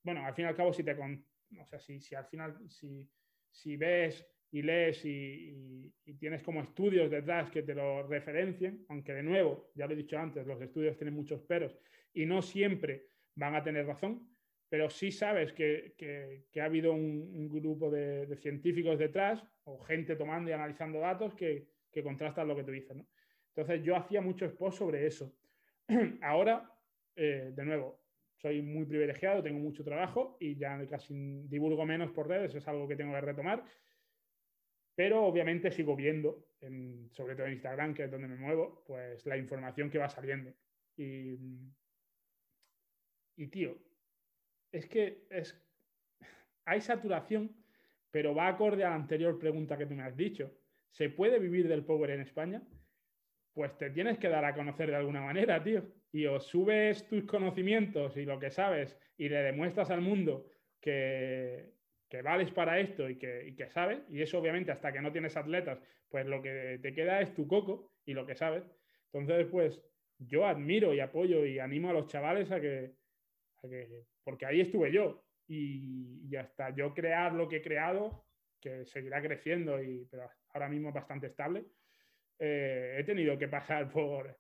bueno, al fin y al cabo, si te... o sea, si, si al final, si, si ves y lees y, tienes como estudios detrás que te lo referencien, aunque de nuevo, ya lo he dicho antes, los estudios tienen muchos peros y no siempre van a tener razón, pero sí sabes que, ha habido un, grupo de, científicos detrás o gente tomando y analizando datos que, contrastan lo que tú dices. Entonces yo hacía muchos posts sobre eso. *clears throat* Ahora, eh, de nuevo, soy muy privilegiado, tengo mucho trabajo y ya casi divulgo menos por redes, es algo que tengo que retomar pero obviamente sigo viendo, sobre todo en Instagram, que es donde me muevo, pues la información que va saliendo. Y, y tío, es que es, hay saturación, pero va acorde a la anterior pregunta que tú me has dicho. ¿Se puede vivir del power en España? Pues te tienes que dar a conocer de alguna manera, tío. Y o subes tus conocimientos y lo que sabes y le demuestras al mundo que, que vales para esto y que, y que sabes, y eso obviamente hasta que no tienes atletas, pues lo que te queda es tu coco y lo que sabes. Entonces, pues yo admiro y apoyo y animo a los chavales a que, porque ahí estuve yo y, hasta yo crear lo que he creado, que seguirá creciendo, y, pero ahora mismo es bastante estable, eh, he tenido que pasar *laughs* por,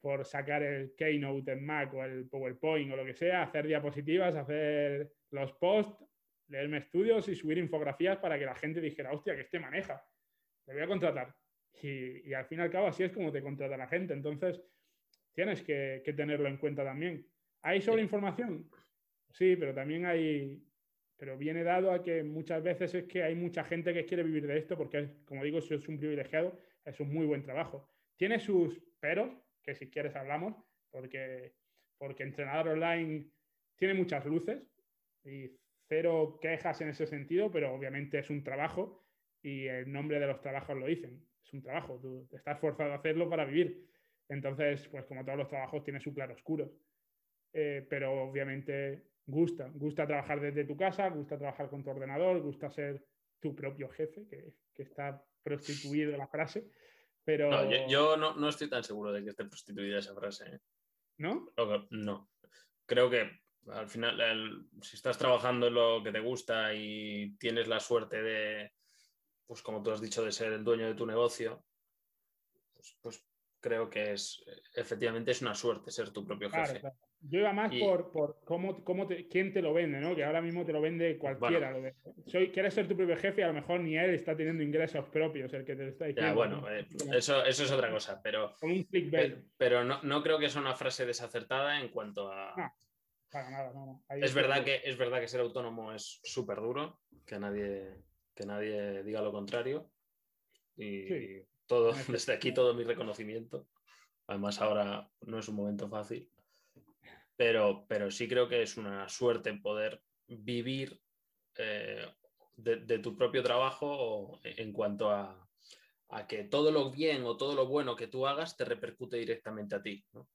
por sacar el Keynote en Mac o el PowerPoint o lo que sea, hacer diapositivas, hacer los posts, leerme estudios y subir infografías para que la gente dijera, hostia, que este maneja, le voy a contratar. Y, al fin y al cabo así es como te contrata la gente. Entonces, tienes que, tenerlo en cuenta también. ¿Hay sobreinformación? Sí, pero también hay, pero viene dado a que muchas veces es que hay mucha gente que quiere vivir de esto porque, como digo, si es un privilegiado, es un muy buen trabajo. Tiene sus peros, que si quieres hablamos, porque, porque entrenador online tiene muchas luces y cero quejas en ese sentido, pero obviamente es un trabajo y el nombre de los trabajos lo dicen. Es un trabajo, tú estás forzado a hacerlo para vivir. Entonces, pues como todos los trabajos, tiene su claroscuro. Eh, pero obviamente gusta, gusta trabajar desde tu casa, gusta trabajar con tu ordenador, gusta ser tu propio jefe, que, que está prostituido la frase. Pero... No, yo, no, no, estoy tan seguro de que esté prostituida esa frase. ¿eh? ¿No? No. Creo que al final, si estás trabajando en lo que te gusta y tienes la suerte de, pues como tú has dicho, de ser el dueño de tu negocio, pues, pues creo que es efectivamente es una suerte ser tu propio jefe. Yo iba más por, por cómo, cómo quién te lo vende, ¿no? Que ahora mismo te lo vende cualquiera. Soy, quieres ser tu propio jefe y a lo mejor ni él está teniendo ingresos propios, el que te está diciendo. Ya, bueno, eh, eso, eso es otra cosa, pero. un Pero, no, no, creo que sea una frase desacertada en cuanto a. para nada, no. es, verdad que, es verdad que ser autónomo es súper duro, que nadie, que nadie diga lo contrario. Y todo, *laughs* desde aquí todo mi reconocimiento. Además, ahora no es un momento fácil pero, pero sí creo que es una suerte poder vivir eh, de, tu propio trabajo en cuanto a, que todo lo bien o todo lo bueno que tú hagas te repercute directamente a ti. ¿no?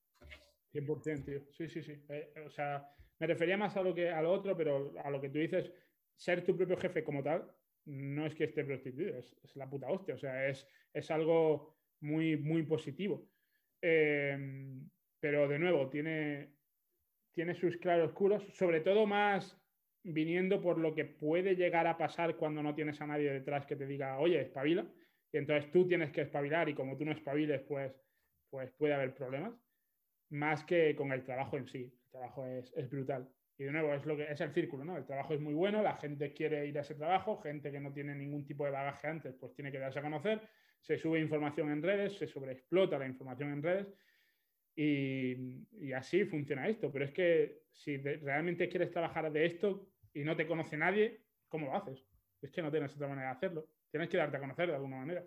100%, tío. Sí, sí, sí. Eh, o sea, me refería más a lo, que, a lo otro, pero a lo que tú dices, ser tu propio jefe como tal, no es que esté prostituido, es, la puta hostia. O sea, es, es algo muy, muy positivo. Eh, pero de nuevo, tiene, tiene sus claroscuros, sobre todo más viniendo por lo que puede llegar a pasar cuando no tienes a nadie detrás que te diga, oye, espabila, y entonces tú tienes que espabilar y como tú no espabiles, pues, pues puede haber problemas, más que con el trabajo en sí. El trabajo es, brutal. Y de nuevo, es, lo que, es el círculo, ¿no? El trabajo es muy bueno, la gente quiere ir a ese trabajo, gente que no tiene ningún tipo de bagaje antes, pues tiene que darse a conocer, se sube información en redes, se sobreexplota la información en redes y, así funciona esto. Pero es que si realmente quieres trabajar de esto y no te conoce nadie, ¿cómo lo haces? Es que no tienes otra manera de hacerlo. Tienes que darte a conocer de alguna manera.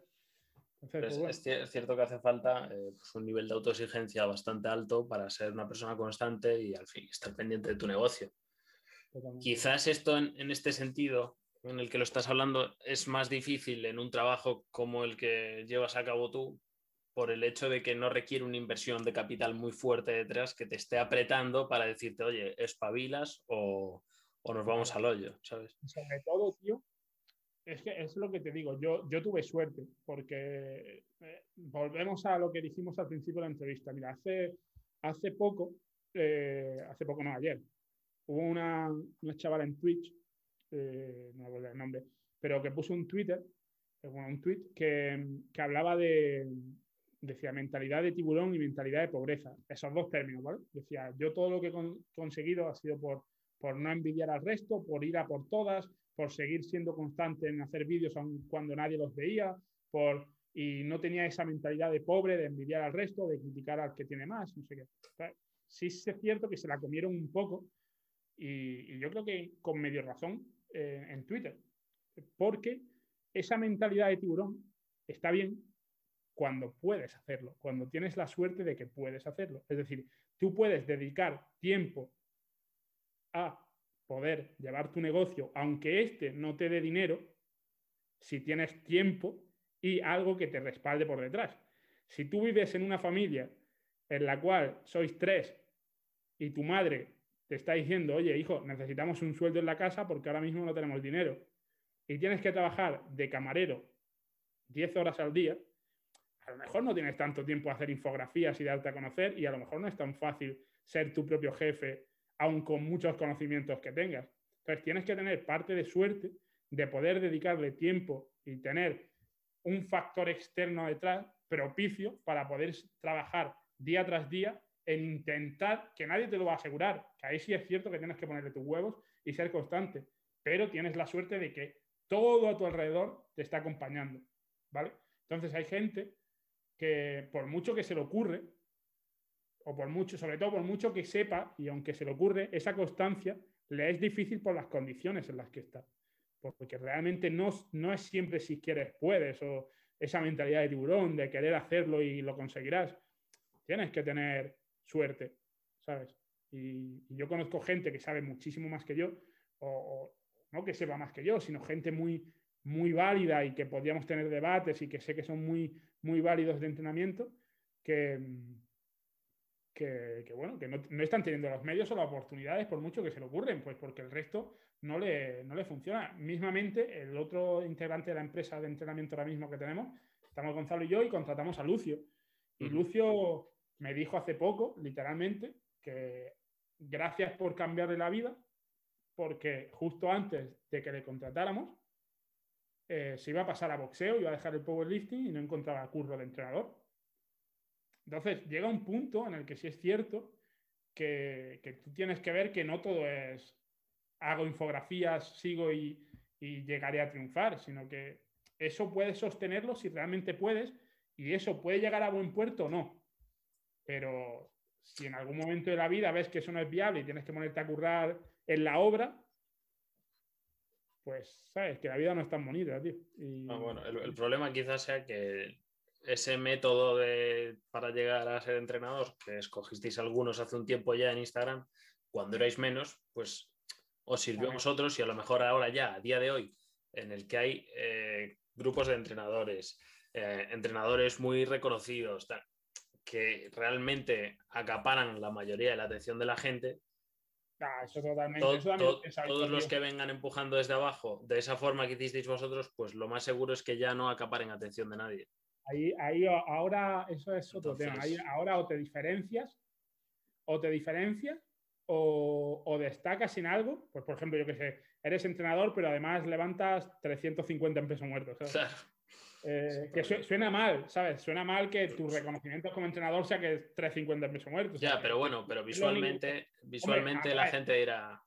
Pues es, cierto que hace falta eh, pues un nivel de autoexigencia bastante alto para ser una persona constante y al fin estar pendiente de tu negocio. Quizás esto en, este sentido en el que lo estás hablando es más difícil en un trabajo como el que llevas a cabo tú, por el hecho de que no requiere una inversión de capital muy fuerte detrás que te esté apretando para decirte, oye, espabilas o, o nos vamos al hoyo, ¿sabes? Sobre todo, tío, es que es lo que te digo, yo, yo tuve suerte, porque eh, volvemos a lo que dijimos al principio de la entrevista. Mira, hace, hace poco, eh, hace poco no, ayer, hubo una, una chavala en Twitch, eh, no me acuerdo el nombre, pero que puso un Twitter, un tweet que, que hablaba de, decía mentalidad de tiburón y mentalidad de pobreza. Esos dos términos, ¿vale? Decía, yo todo lo que he conseguido ha sido por, por no envidiar al resto, por ir a por todas, por seguir siendo constante en hacer vídeos aun cuando nadie los veía, por, y no tenía esa mentalidad de pobre, de envidiar al resto, de criticar al que tiene más, no sé qué. sí es cierto que se la comieron un poco y, yo creo que con medio razón eh, en Twitter, porque esa mentalidad de tiburón está bien, cuando puedes hacerlo, cuando tienes la suerte de que puedes hacerlo. Es decir, tú puedes dedicar tiempo a poder llevar tu negocio, aunque este no te dé dinero, si tienes tiempo y algo que te respalde por detrás. Si tú vives en una familia en la cual sois tres y tu madre te está diciendo, oye, hijo, necesitamos un sueldo en la casa porque ahora mismo no tenemos dinero, y tienes que trabajar de camarero 10 horas al día, a lo mejor no tienes tanto tiempo a hacer infografías y darte a conocer y a lo mejor no es tan fácil ser tu propio jefe, aun con muchos conocimientos que tengas. Entonces tienes que tener parte de suerte de poder dedicarle tiempo y tener un factor externo detrás propicio para poder trabajar día tras día en intentar, que nadie te lo va a asegurar, que ahí sí es cierto que tienes que ponerle tus huevos y ser constante, pero tienes la suerte de que todo a tu alrededor te está acompañando, ¿vale? Entonces hay gente que por mucho que se le ocurre, o por mucho, sobre todo por mucho que sepa, y aunque se le ocurre, esa constancia le es difícil por las condiciones en las que está. Porque realmente no, no es siempre si quieres puedes, o esa mentalidad de tiburón, de querer hacerlo y lo conseguirás. tienes que tener suerte, ¿sabes? Y, yo conozco gente que sabe muchísimo más que yo, o, no que sepa más que yo, sino gente muy, muy válida y que podríamos tener debates y que sé que son muy, muy válidos de entrenamiento, que, que, bueno, que no, no, están teniendo los medios o las oportunidades por mucho que se le ocurren, pues porque el resto no le, no le funciona. Mismamente, el otro integrante de la empresa de entrenamiento ahora mismo que tenemos, estamos Gonzalo y yo y contratamos a Lucio. Y Lucio me dijo hace poco, literalmente, que gracias por cambiarle la vida, porque justo antes de que le contratáramos, eh, se iba a pasar a boxeo, iba a dejar el powerlifting y no encontraba curro de entrenador. Entonces, llega un punto en el que sí es cierto que, tú tienes que ver que no todo es hago infografías, sigo y, llegaré a triunfar, sino que eso puedes sostenerlo si realmente puedes y eso puede llegar a buen puerto o no. Pero si en algún momento de la vida ves que eso no es viable y tienes que ponerte a currar en la obra, pues sabes que la vida no es tan bonita, tío. bueno, el, problema quizás sea que ese método de, para llegar a ser entrenador, que escogisteis algunos hace un tiempo ya en Instagram, cuando erais menos, pues os sirvió a vosotros y a lo mejor ahora ya, a día de hoy, en el que hay eh, grupos de entrenadores, eh, entrenadores muy reconocidos, que realmente acaparan la mayoría de la atención de la gente. Ah, eso totalmente. todos los que vengan empujando desde abajo, de esa forma que hicisteis vosotros, pues lo más seguro es que ya no acaparen atención de nadie. Ahí, ahí ahora eso es otro tema. ahora o te diferencias, o te diferencias, o, o, destacas en algo. Pues por ejemplo, yo que sé, eres entrenador, pero además levantas 350 en peso muerto. Claro. Eh, que suena mal, ¿sabes? Suena mal que tu reconocimiento como entrenador sea que es 350 en peso muerto. Ya, pero bueno, pero visualmente, visualmente la gente dirá,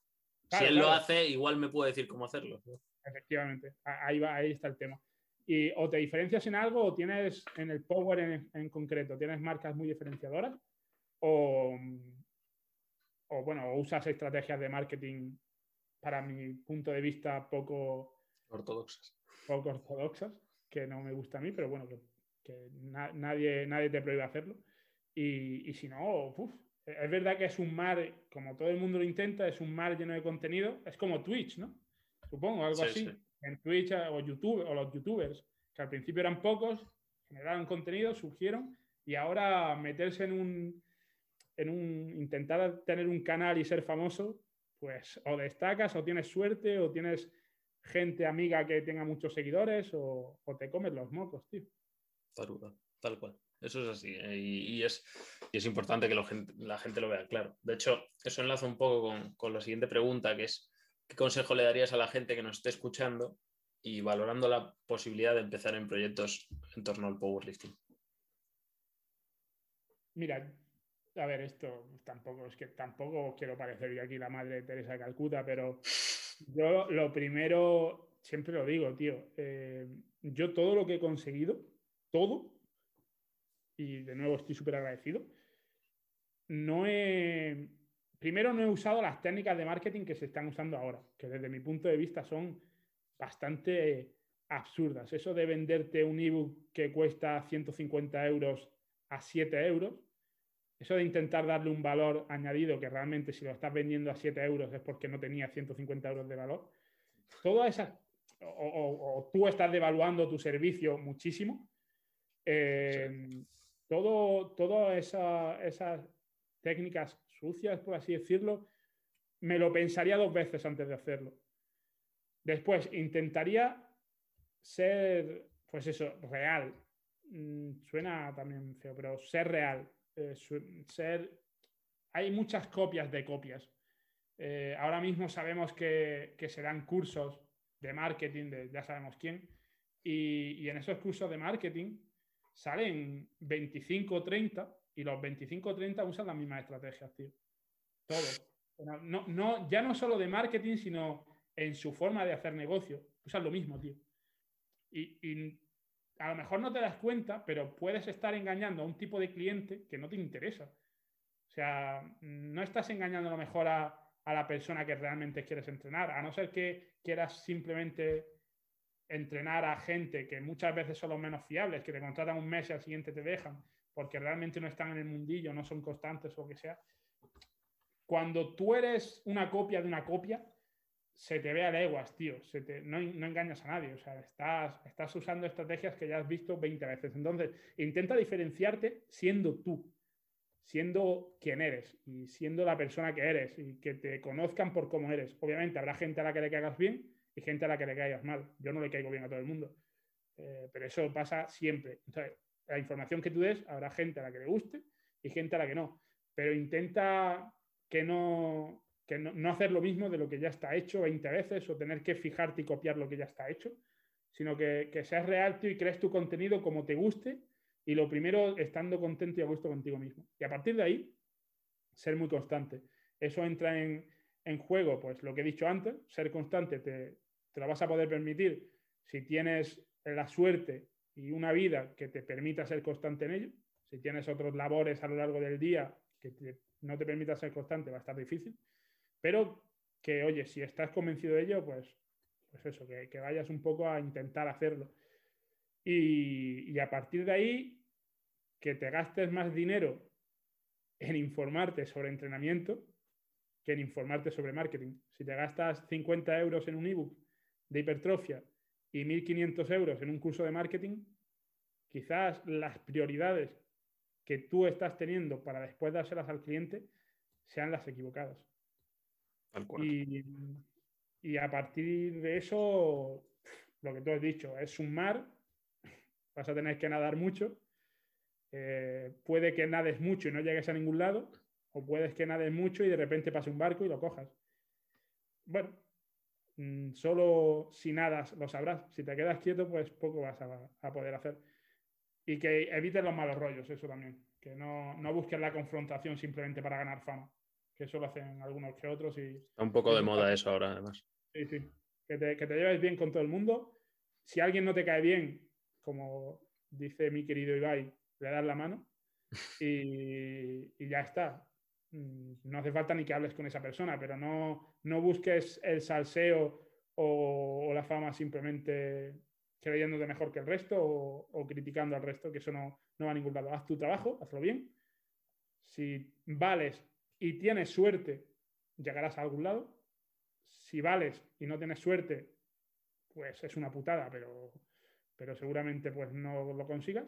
si él lo hace, igual me puede decir cómo hacerlo. Efectivamente, ahí, va, ahí está el tema. Y o te diferencias en algo o tienes en el Power en, en concreto, tienes marcas muy diferenciadoras o, o, bueno, usas estrategias de marketing para mi punto de vista poco ortodoxas. Poco ortodoxas que no me gusta a mí, pero bueno, que, nadie, nadie te prohíbe hacerlo. Y, si no, es verdad que es un mar, como todo el mundo lo intenta, es un mar lleno de contenido, es como Twitch, ¿no? Supongo, algo así. En Twitch o YouTube o los youtubers, que al principio eran pocos, generaron contenido, surgieron, y ahora meterse en un, en un, intentar tener un canal y ser famoso, pues o destacas o tienes suerte o tienes gente amiga que tenga muchos seguidores o, te comes los mocos, tío. Tal, cual. Eso es así. Eh, y, es, es, importante que la gente lo vea claro. De hecho, eso enlaza un poco con, la siguiente pregunta, que es, ¿qué consejo le darías a la gente que nos esté escuchando y valorando la posibilidad de empezar en proyectos en torno al powerlifting? Mira, a ver, esto tampoco es que tampoco quiero parecer yo aquí la madre de Teresa de Calcuta, pero yo lo primero, siempre lo digo, tío, eh, yo todo lo que he conseguido, todo, y de nuevo estoy súper agradecido, no he, primero no he usado las técnicas de marketing que se están usando ahora, que desde mi punto de vista son bastante absurdas. Eso de venderte un ebook que cuesta 150 euros a 7 euros, eso de intentar darle un valor añadido que realmente si lo estás vendiendo a 7 euros es porque no tenía 150 euros de valor, todas esas, o, tú estás devaluando tu servicio muchísimo, eh, todo, todas esas técnicas sucias, por así decirlo, me lo pensaría dos veces antes de hacerlo. Después, intentaría ser, pues eso, real. Mm, suena también feo, pero ser real. Eh, ser... Hay muchas copias de copias. Eh, ahora mismo sabemos que, que, se dan cursos de marketing de ya sabemos quién, y, en esos cursos de marketing salen 25 o 30 y los 25 o 30 usan las mismas estrategias, tío. Todos. No, no, ya no solo de marketing, sino en su forma de hacer negocio. Usan lo mismo, tío. Y, y a lo mejor no te das cuenta, pero puedes estar engañando a un tipo de cliente que no te interesa. O sea, no estás engañando a lo mejor a, la persona que realmente quieres entrenar, a no ser que quieras simplemente entrenar a gente que muchas veces son los menos fiables, que te contratan un mes y al siguiente te dejan, porque realmente no están en el mundillo, no son constantes o lo que sea. Cuando tú eres una copia de una copia, se te ve a leguas, tío. no, engañas a nadie. O sea, estás, estás usando estrategias que ya has visto 20 veces. Entonces, intenta diferenciarte siendo tú, siendo quien eres y siendo la persona que eres y que te conozcan por cómo eres. Obviamente, habrá gente a la que le caigas bien y gente a la que le caigas mal. Yo no le caigo bien a todo el mundo. Eh, pero eso pasa siempre. La información que tú des, habrá gente a la que le guste y gente a la que no. Pero intenta que no, que no, hacer lo mismo de lo que ya está hecho 20 veces o tener que fijarte y copiar lo que ya está hecho, sino que, seas real y crees tu contenido como te guste y lo primero estando contento y a gusto contigo mismo. Y a partir de ahí, ser muy constante. Eso entra en, juego, pues lo que he dicho antes, ser constante te, te lo vas a poder permitir si tienes la suerte y una vida que te permita ser constante en ello. Si tienes otros labores a lo largo del día que no te permita ser constante, va a estar difícil. Pero que, oye, si estás convencido de ello, pues, pues eso, que, vayas un poco a intentar hacerlo. Y, y, a partir de ahí, que te gastes más dinero en informarte sobre entrenamiento que en informarte sobre marketing. Si te gastas 50 euros en un ebook de hipertrofia y 1.500 euros en un curso de marketing, quizás las prioridades que tú estás teniendo para después dárselas al cliente sean las equivocadas. Y, y, a partir de eso, lo que tú has dicho, es un mar, vas a tener que nadar mucho, eh, puede que nades mucho y no llegues a ningún lado, o puedes que nades mucho y de repente pase un barco y lo cojas. Bueno, Mm, solo si nadas lo sabrás. Si te quedas quieto, pues poco vas a, poder hacer. Y que evites los malos rollos, eso también. Que no, no, busques la confrontación simplemente para ganar fama. Que eso lo hacen algunos que otros. Y, Está un poco de moda eso ahora, además. Sí, sí. Que te, que te lleves bien con todo el mundo. Si alguien no te cae bien, como dice mi querido Ibai, le das la mano y, y ya está. Mm, no hace falta ni que hables con esa persona, pero no, no busques el salseo o, la fama simplemente creyéndote mejor que el resto o, criticando al resto, que eso no, no, va a ningún lado. Haz tu trabajo, hazlo bien. Si vales y tienes suerte, llegarás a algún lado. Si vales y no tienes suerte, pues es una putada, pero, pero seguramente pues no lo consigas.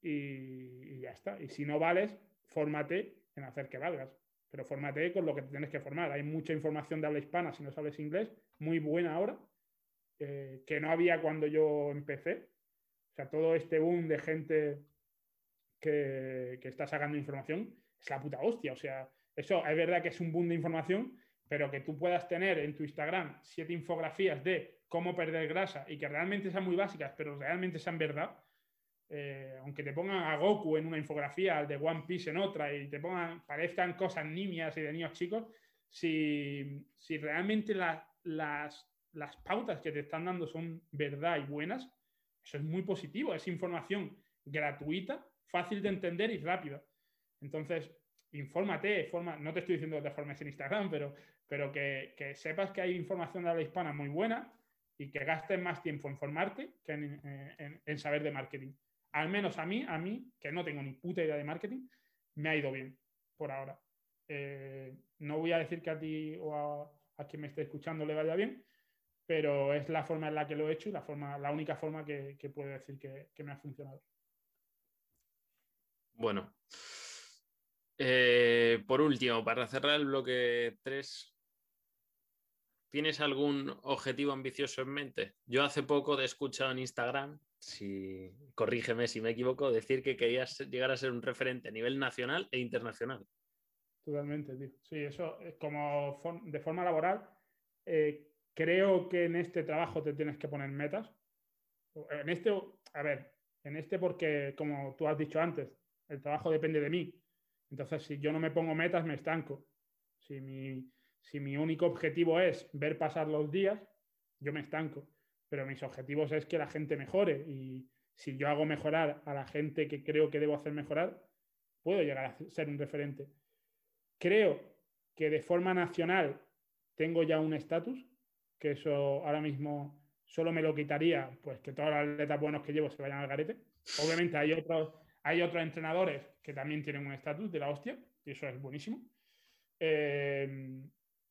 Y, y ya está. Y si no vales, fórmate en hacer que valgas. Pero fórmate con lo que tienes que formar. Hay mucha información de habla hispana si no sabes inglés, muy buena ahora, eh, que no había cuando yo empecé. O sea, todo este boom de gente que, que está sacando información es la puta hostia. O sea, eso es verdad que es un boom de información, pero que tú puedas tener en tu Instagram siete infografías de cómo perder grasa y que realmente sean muy básicas, pero realmente sean verdad, eh, aunque te pongan a Goku en una infografía, al de One Piece en otra, y te pongan, parezcan cosas nimias y de niños chicos, si, realmente las, pautas que te están dando son verdad y buenas, eso es muy positivo, es información gratuita, fácil de entender y rápida. Entonces, infórmate, forma, no te estoy diciendo te formes en Instagram, pero, pero que, sepas que hay información de habla hispana muy buena y que gastes más tiempo en formarte que en, en saber de marketing al menos a mí, a mí, que no tengo ni puta idea de marketing, me ha ido bien por ahora. Eh, no voy a decir que a ti o a, quien me esté escuchando le vaya bien, pero es la forma en la que lo he hecho y la, forma, la única forma que, puedo decir que, me ha funcionado. Bueno, eh, por último, para cerrar el bloque 3, ¿tienes algún objetivo ambicioso en mente? Yo hace poco te he escuchado en Instagram si, corrígeme si me equivoco, decir que querías llegar a ser un referente a nivel nacional e internacional. Totalmente, tío. Sí, eso es como de forma laboral. Eh, creo que en este trabajo te tienes que poner metas. En este, a ver, en este porque, como tú has dicho antes, el trabajo depende de mí. Entonces, si yo no me pongo metas, me estanco. Si mi, si mi único objetivo es ver pasar los días, yo me estanco pero mis objetivos es que la gente mejore y si yo hago mejorar a la gente que creo que debo hacer mejorar, puedo llegar a ser un referente. Creo que de forma nacional tengo ya un estatus, que eso ahora mismo solo me lo quitaría, pues que todos los atletas buenos que llevo se vayan al garete. Obviamente hay otros, Hay otros entrenadores que también tienen un estatus de la hostia, y eso es buenísimo. Eh,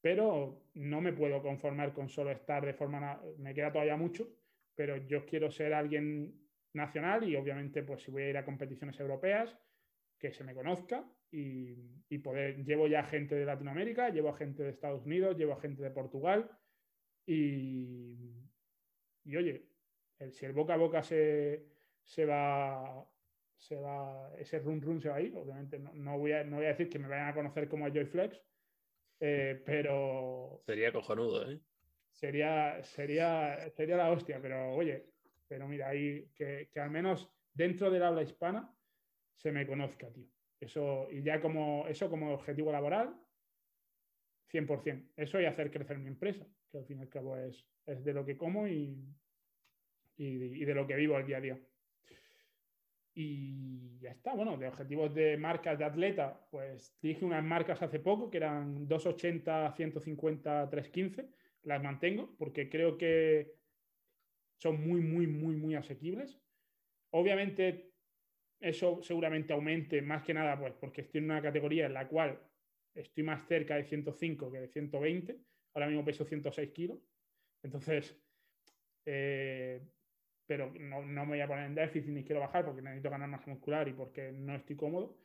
pero no me puedo conformar con solo estar de forma... Me queda todavía mucho, pero yo quiero ser alguien nacional y obviamente pues si voy a ir a competiciones europeas, que se me conozca y, poder... Llevo ya gente de Latinoamérica, llevo gente de Estados Unidos, llevo a gente de Portugal y, y oye, si el boca a boca se, se va se va, ese run run se va a ir. Obviamente no, voy, a, no voy a decir que me vayan a conocer como a Joy Flex, eh, pero. Sería cojonudo, ¿eh? Sería, sería, sería la hostia, pero oye, pero mira, ahí que, que, al menos dentro del habla hispana se me conozca, tío. Eso, y ya como eso como objetivo laboral, 100%. Eso y hacer crecer mi empresa, que al fin y al cabo es, es de lo que como y, y, y de lo que vivo el día a día. Y ya está, bueno, de objetivos de marcas de atleta, pues dije unas marcas hace poco que eran 280, 150, 315. Las mantengo porque creo que son muy, muy, muy, muy asequibles. Obviamente, eso seguramente aumente más que nada, pues porque estoy en una categoría en la cual estoy más cerca de 105 que de 120. Ahora mismo peso 106 kilos. Entonces, eh, pero no, no, me voy a poner en déficit ni quiero bajar porque necesito ganar masa muscular y porque no estoy cómodo.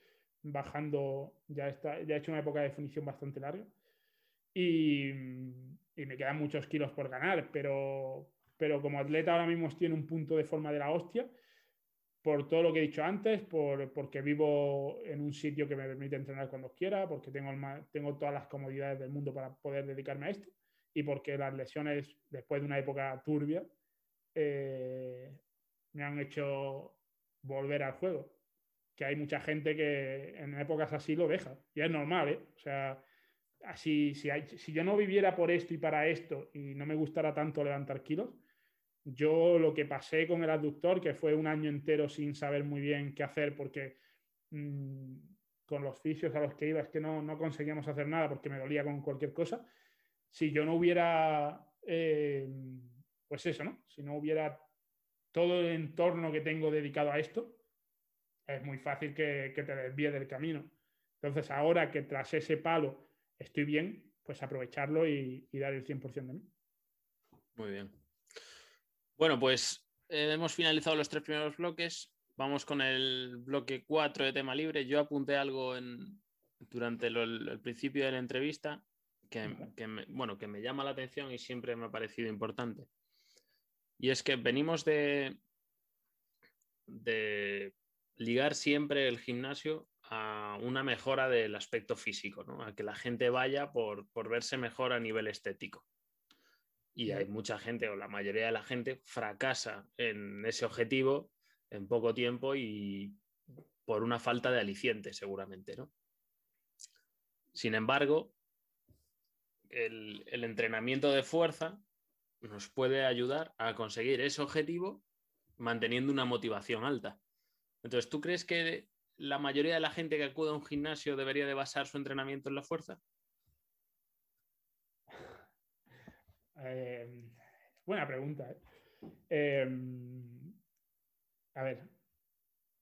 Bajando, ya, está, ya he hecho una época de definición bastante larga y, y me quedan muchos kilos por ganar, pero, pero como atleta ahora mismo estoy en un punto de forma de la hostia por todo lo que he dicho antes, por, porque vivo en un sitio que me permite entrenar cuando quiera, porque tengo, tengo todas las comodidades del mundo para poder dedicarme a esto y porque las lesiones, después de una época turbia, eh, me han hecho volver al juego. Que hay mucha gente que en épocas así lo deja. Y es normal, ¿eh? O sea, así, si, yo no viviera por esto y para esto y no me gustara tanto levantar kilos, yo lo que pasé con el abductor, que fue un año entero sin saber muy bien qué hacer porque mm, con los fisios a los que iba es que no, no, conseguíamos hacer nada porque me dolía con cualquier cosa. Si yo no hubiera eh, pues eso, ¿no? Si no hubiera todo el entorno que tengo dedicado a esto, es muy fácil que, te desvíe del camino. Entonces, ahora que tras ese palo estoy bien, pues aprovecharlo y, dar el 100% de mí. Muy bien. Bueno, pues eh, hemos finalizado los tres primeros bloques. Vamos con el bloque 4 de tema libre. Yo apunté algo en, durante el principio de la entrevista que, bueno, que me llama la atención y siempre me ha parecido importante. Y es que venimos de, ligar siempre el gimnasio a una mejora del aspecto físico, a que la gente vaya por, verse mejor a nivel estético. Y hay mucha gente, o la mayoría de la gente, fracasa en ese objetivo en poco tiempo y por una falta de aliciente, seguramente. ¿no? Sin embargo, el entrenamiento de fuerza nos puede ayudar a conseguir ese objetivo manteniendo una motivación alta. Entonces, ¿tú crees que la mayoría de la gente que acude a un gimnasio debería de basar su entrenamiento en la fuerza? Eh, buena pregunta. ¿eh? Em, a ver,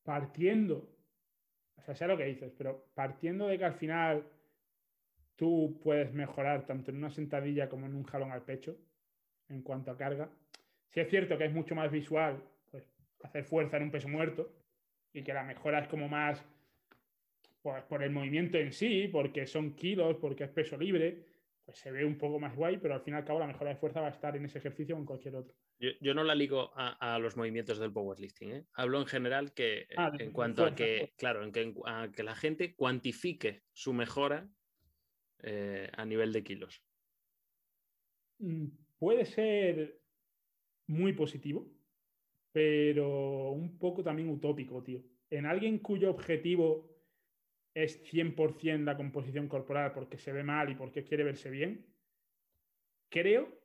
partiendo, o sea, sé lo que dices, pero partiendo de que al final tú puedes mejorar tanto en una sentadilla como en un jalón al pecho, en cuanto a carga. Si es cierto que es mucho más visual pues, hacer fuerza en un peso muerto y que la mejora es como más pues, por el movimiento en sí, porque son kilos, porque es peso libre, pues se ve un poco más guay, pero al fin y al cabo la mejora de fuerza va a estar en ese ejercicio o en cualquier otro. Yo, no la ligo a, los movimientos del powerlifting. ¿eh? Hablo en general que ah, en cuanto a que, claro, en que, a que la gente cuantifique su mejora eh, a nivel de kilos. Puede ser muy positivo, pero un poco también utópico, tío. En alguien cuyo objetivo es 100% la composición corporal porque se ve mal y porque quiere verse bien, creo,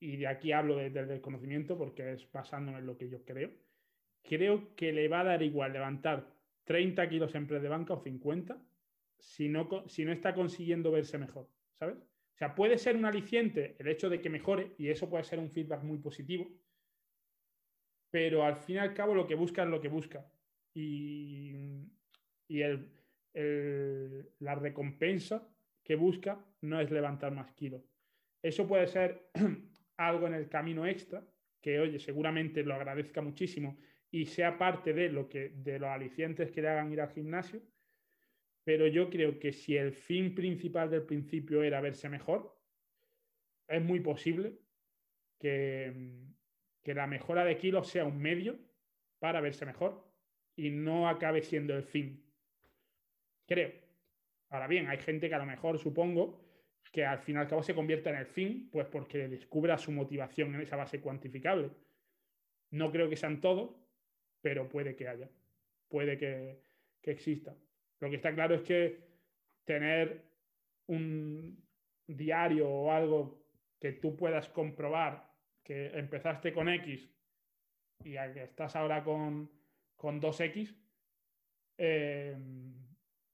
y de aquí hablo desde el desconocimiento porque es basándome en lo que yo creo, creo que le va a dar igual levantar 30 kilos en press de banca o 50 si no, si no está consiguiendo verse mejor, ¿sabes? O sea, puede ser un aliciente el hecho de que mejore y eso puede ser un feedback muy positivo, pero al fin y al cabo lo que busca es lo que busca. y, la recompensa que busca no es levantar más kilos. Eso puede ser *clears throat* algo en el camino extra, que oye, seguramente lo agradezca muchísimo y sea parte de lo que de los alicientes que le hagan ir al gimnasio, pero yo creo que si el fin principal del principio era verse mejor, es muy posible que, que la mejora de kilos sea un medio para verse mejor y no acabe siendo el fin. Creo. Ahora bien, hay gente que a lo mejor supongo que al fin y al cabo se convierta en el fin, pues porque descubra su motivación en esa base cuantificable. No creo que sean todos, pero puede que haya, puede que, que exista. Lo que está claro es que tener un diario o algo que tú puedas comprobar que empezaste con X y que estás ahora con, con 2X, eh,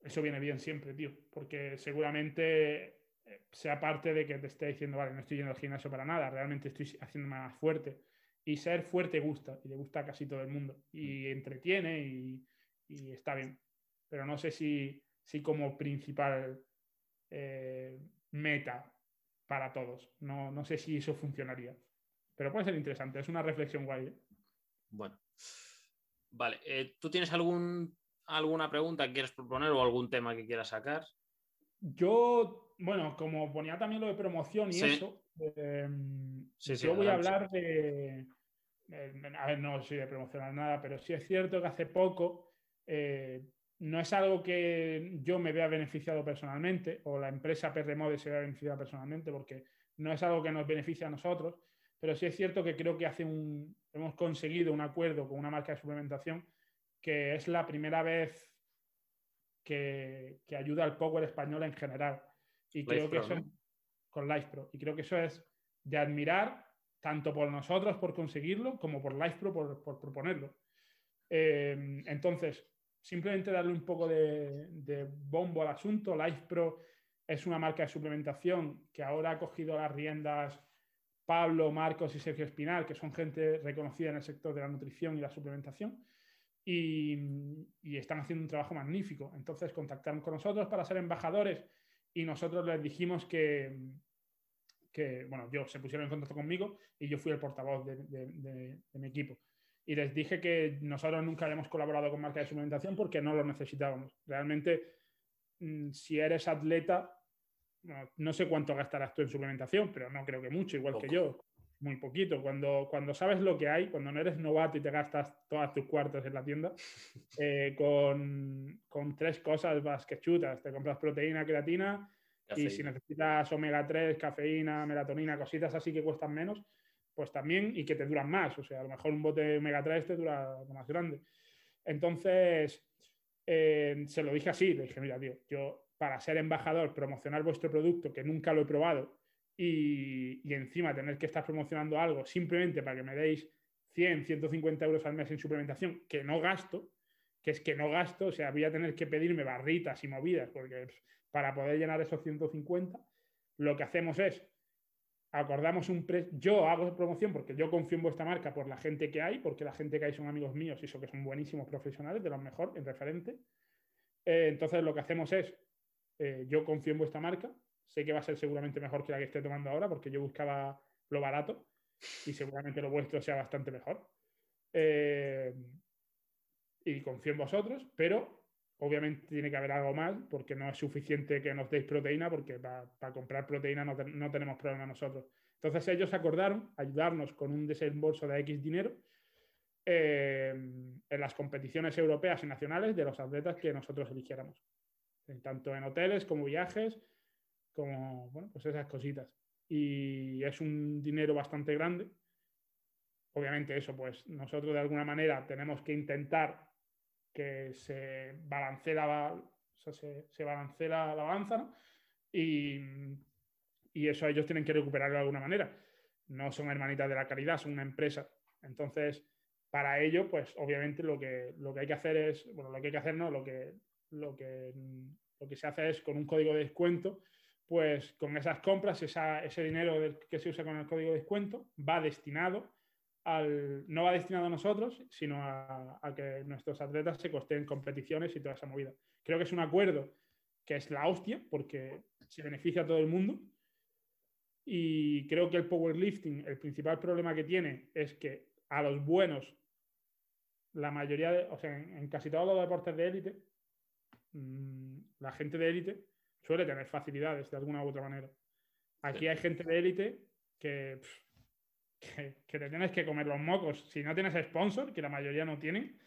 eso viene bien siempre, tío, porque seguramente eh, sea parte de que te esté diciendo, vale, no estoy yendo al gimnasio para nada, realmente estoy haciendo más fuerte. Y ser fuerte gusta, y le gusta a casi todo el mundo, y entretiene y, y está bien. Pero no sé si, si como principal eh, meta para todos. No, no sé si eso funcionaría. Pero puede ser interesante, es una reflexión guay. ¿eh? Bueno. Vale, eh, ¿tú tienes algún, alguna pregunta que quieras proponer o algún tema que quieras sacar? Yo, bueno, como ponía también lo de promoción y eso, em, yo voy a hablar de, A ver, no soy de promocionar nada, pero sí es cierto que hace poco eh, no es algo que yo me vea beneficiado personalmente o la empresa PRMode se vea beneficiada personalmente porque no es algo que nos beneficie a nosotros, pero sí es cierto que creo que hace un, hemos conseguido un acuerdo con una marca de suplementación que es la primera vez que, ayuda al Power español en general. Y creo que eso con LifePro. Y creo que eso es de admirar tanto por nosotros por conseguirlo como por LifePro por, por proponerlo. Eh, entonces, simplemente darle un poco de, bombo al asunto. LifePro es una marca de suplementación que ahora ha cogido las riendas Pablo, Marcos y Sergio Espinal, que son gente reconocida en el sector de la nutrición y la suplementación, y, están haciendo un trabajo magnífico. Entonces contactaron con nosotros para ser embajadores y nosotros les dijimos que, que bueno, yo se pusieron en contacto conmigo y yo fui el portavoz de, mi equipo. Y les dije que nosotros nunca habíamos colaborado con marcas de suplementación porque no lo necesitábamos. Realmente, mm, si eres atleta, no, sé cuánto gastarás tú en suplementación, pero no creo que mucho, igual que yo. Muy poquito. Cuando, cuando sabes lo que hay, cuando no eres novato y te gastas todas tus cuartos en la tienda, *laughs* eh, con, con, tres cosas vas que chutas. Te compras proteína, creatina y si necesitas omega 3, cafeína, melatonina, cositas así que cuestan menos, pues también y que te duran más. O sea, a lo mejor un bote de omega 3 te dura más grande. Entonces, eh, se lo dije así, le dije, mira, tío, yo para ser embajador, promocionar vuestro producto, que nunca lo he probado, y, encima tener que estar promocionando algo simplemente para que me deis 100, 150 euros al mes en suplementación, que no gasto, que es que no gasto, o sea, voy a tener que pedirme barritas y movidas, porque para poder llenar esos 150, lo que hacemos es, acordamos un precio, yo hago promoción porque yo confío en vuestra marca por la gente que hay, porque la gente que hay son amigos míos y eso que son buenísimos profesionales, de los mejor, en referente. Eh, entonces lo que hacemos es, eh, yo confío en vuestra marca, sé que va a ser seguramente mejor que la que esté tomando ahora, porque yo buscaba lo barato y seguramente lo vuestro sea bastante mejor. Eh, y confío en vosotros, pero obviamente tiene que haber algo más, porque no es suficiente que nos deis proteína, porque para comprar proteína no, tenemos problema nosotros. Entonces ellos acordaron ayudarnos con un desembolso de X dinero eh, en las competiciones europeas y nacionales de los atletas que nosotros eligiéramos tanto en hoteles como viajes, como, bueno, pues esas cositas. Y es un dinero bastante grande. Obviamente eso, pues nosotros de alguna manera tenemos que intentar que se balancee la, se, se balancee la, balanza, Y, y eso ellos tienen que recuperarlo de alguna manera. No son hermanitas de la caridad, son una empresa. Entonces, para ello, pues obviamente lo que, lo que hay que hacer es, bueno, lo que hay que hacer no, lo que, lo que, lo que se hace es con un código de descuento, pues con esas compras, ese dinero que se usa con el código de descuento va destinado al, no va destinado a nosotros, sino a, que nuestros atletas se costeen competiciones y toda esa movida. Creo que es un acuerdo que es la hostia, porque se beneficia a todo el mundo. Y creo que el powerlifting, el principal problema que tiene es que a los buenos, la mayoría, de, o sea, en, casi todos los deportes de élite, mm, la gente de élite suele tener facilidades de alguna u otra manera. Aquí hay gente de élite que que, te tienes que comer los mocos. Si no tienes sponsor, que la mayoría no tienen,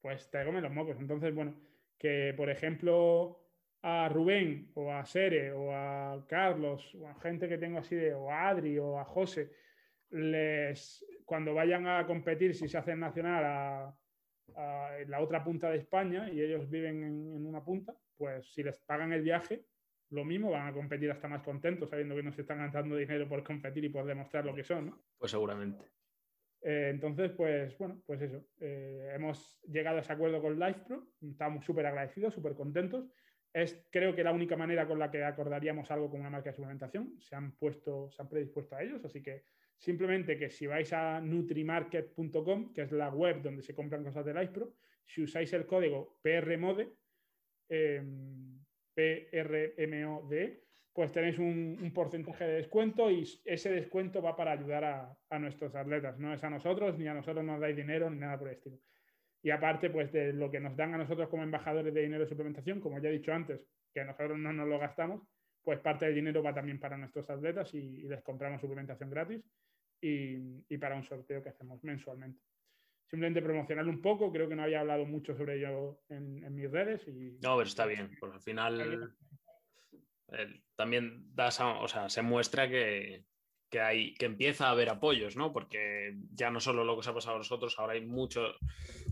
pues te comen los mocos. Entonces, bueno, que por ejemplo a Rubén o a Sere o a Carlos o a gente que tengo así de, o a Adri o a José, les, cuando vayan a competir, si se hacen nacional a, la otra punta de España y ellos viven en, una punta, pues si les pagan el viaje, lo mismo, van a competir hasta más contentos, sabiendo que no se están gastando dinero por competir y por demostrar lo que son, ¿no? Pues seguramente. Eh, entonces, pues bueno, pues eso. Eh, hemos llegado a ese acuerdo con LifePro, estamos súper agradecidos, súper contentos. Es creo que la única manera con la que acordaríamos algo con una marca de suplementación. Se han puesto, se han predispuesto a ellos, así que simplemente que si vais a nutrimarket.com, que es la web donde se compran cosas de LifePro, si usáis el código PRMODE, eh, PRMOD, pues tenéis un, porcentaje de descuento y ese descuento va para ayudar a, nuestros atletas, no es a nosotros, ni a nosotros nos dais dinero, ni nada por el estilo. Y aparte, pues de lo que nos dan a nosotros como embajadores de dinero de suplementación, como ya he dicho antes, que nosotros no nos lo gastamos, pues parte del dinero va también para nuestros atletas y, les compramos suplementación gratis y, y, para un sorteo que hacemos mensualmente simplemente promocionarlo un poco. Creo que no había hablado mucho sobre ello en, mis redes. Y... No, pero está bien, porque al final también das o sea, se muestra que, hay, que empieza a haber apoyos, ¿no? Porque ya no solo lo que os ha pasado a nosotros, ahora hay muchos,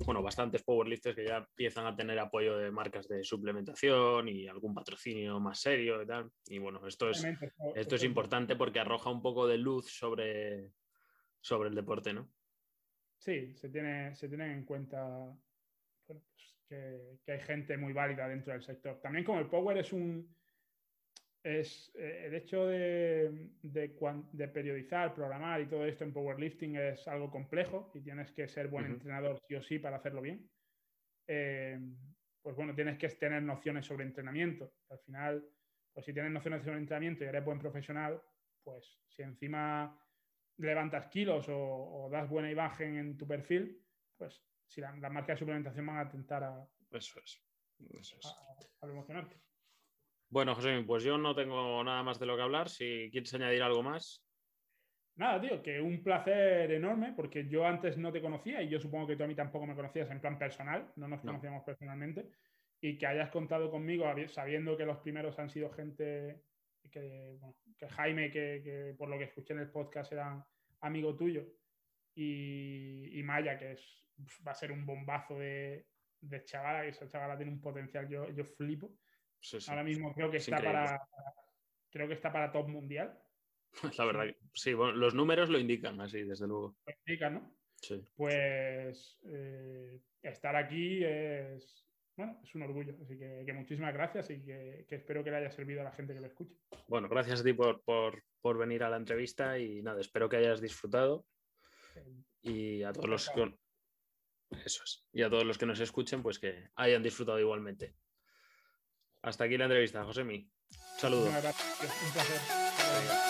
bueno, bastantes powerlifters que ya empiezan a tener apoyo de marcas de suplementación y algún patrocinio más serio y tal. Y bueno, esto es, esto es importante porque arroja un poco de luz sobre, sobre el deporte, ¿no? Sí, se tiene, se tiene en cuenta pues que, hay gente muy válida dentro del sector. También como el Power es un... Es, eh, el hecho de, de, periodizar, programar y todo esto en powerlifting es algo complejo y tienes que ser buen entrenador sí o sí para hacerlo bien. Eh, pues bueno, tienes que tener nociones sobre entrenamiento. Al final, pues si tienes nociones sobre entrenamiento y eres buen profesional, pues si encima levantas kilos o, das buena imagen en tu perfil, pues si las la marcas de suplementación van a intentar a, eso es. A, emocionarte. Bueno, José, pues yo no tengo nada más de lo que hablar. Si quieres añadir algo más. Nada, tío, que un placer enorme, porque yo antes no te conocía y yo supongo que tú a mí tampoco me conocías en plan personal, no nos conocíamos personalmente, y que hayas contado conmigo sabiendo que los primeros han sido gente que, Jaime, que, por lo que escuché en el podcast era amigo tuyo, y, Maya, que es, va a ser un bombazo de, de chavala, que esa chavala tiene un potencial, yo, yo flipo. Ahora mismo creo que está para, *laughs* creo que está para top mundial. *laughs* La verdad, sí, bueno, los números lo indican así, desde luego. Lo indican, ¿no? Sí. Pues eh, estar aquí es, bueno, es un orgullo. Así que, muchísimas gracias y que, espero que le haya servido a la gente que lo escuche. Bueno, gracias a ti por, venir a la entrevista y nada, espero que hayas disfrutado. Y a todos los que, eso es. Y a todos los que nos escuchen, pues que hayan disfrutado igualmente. Hasta aquí la entrevista, José Mi. Saludos. Un.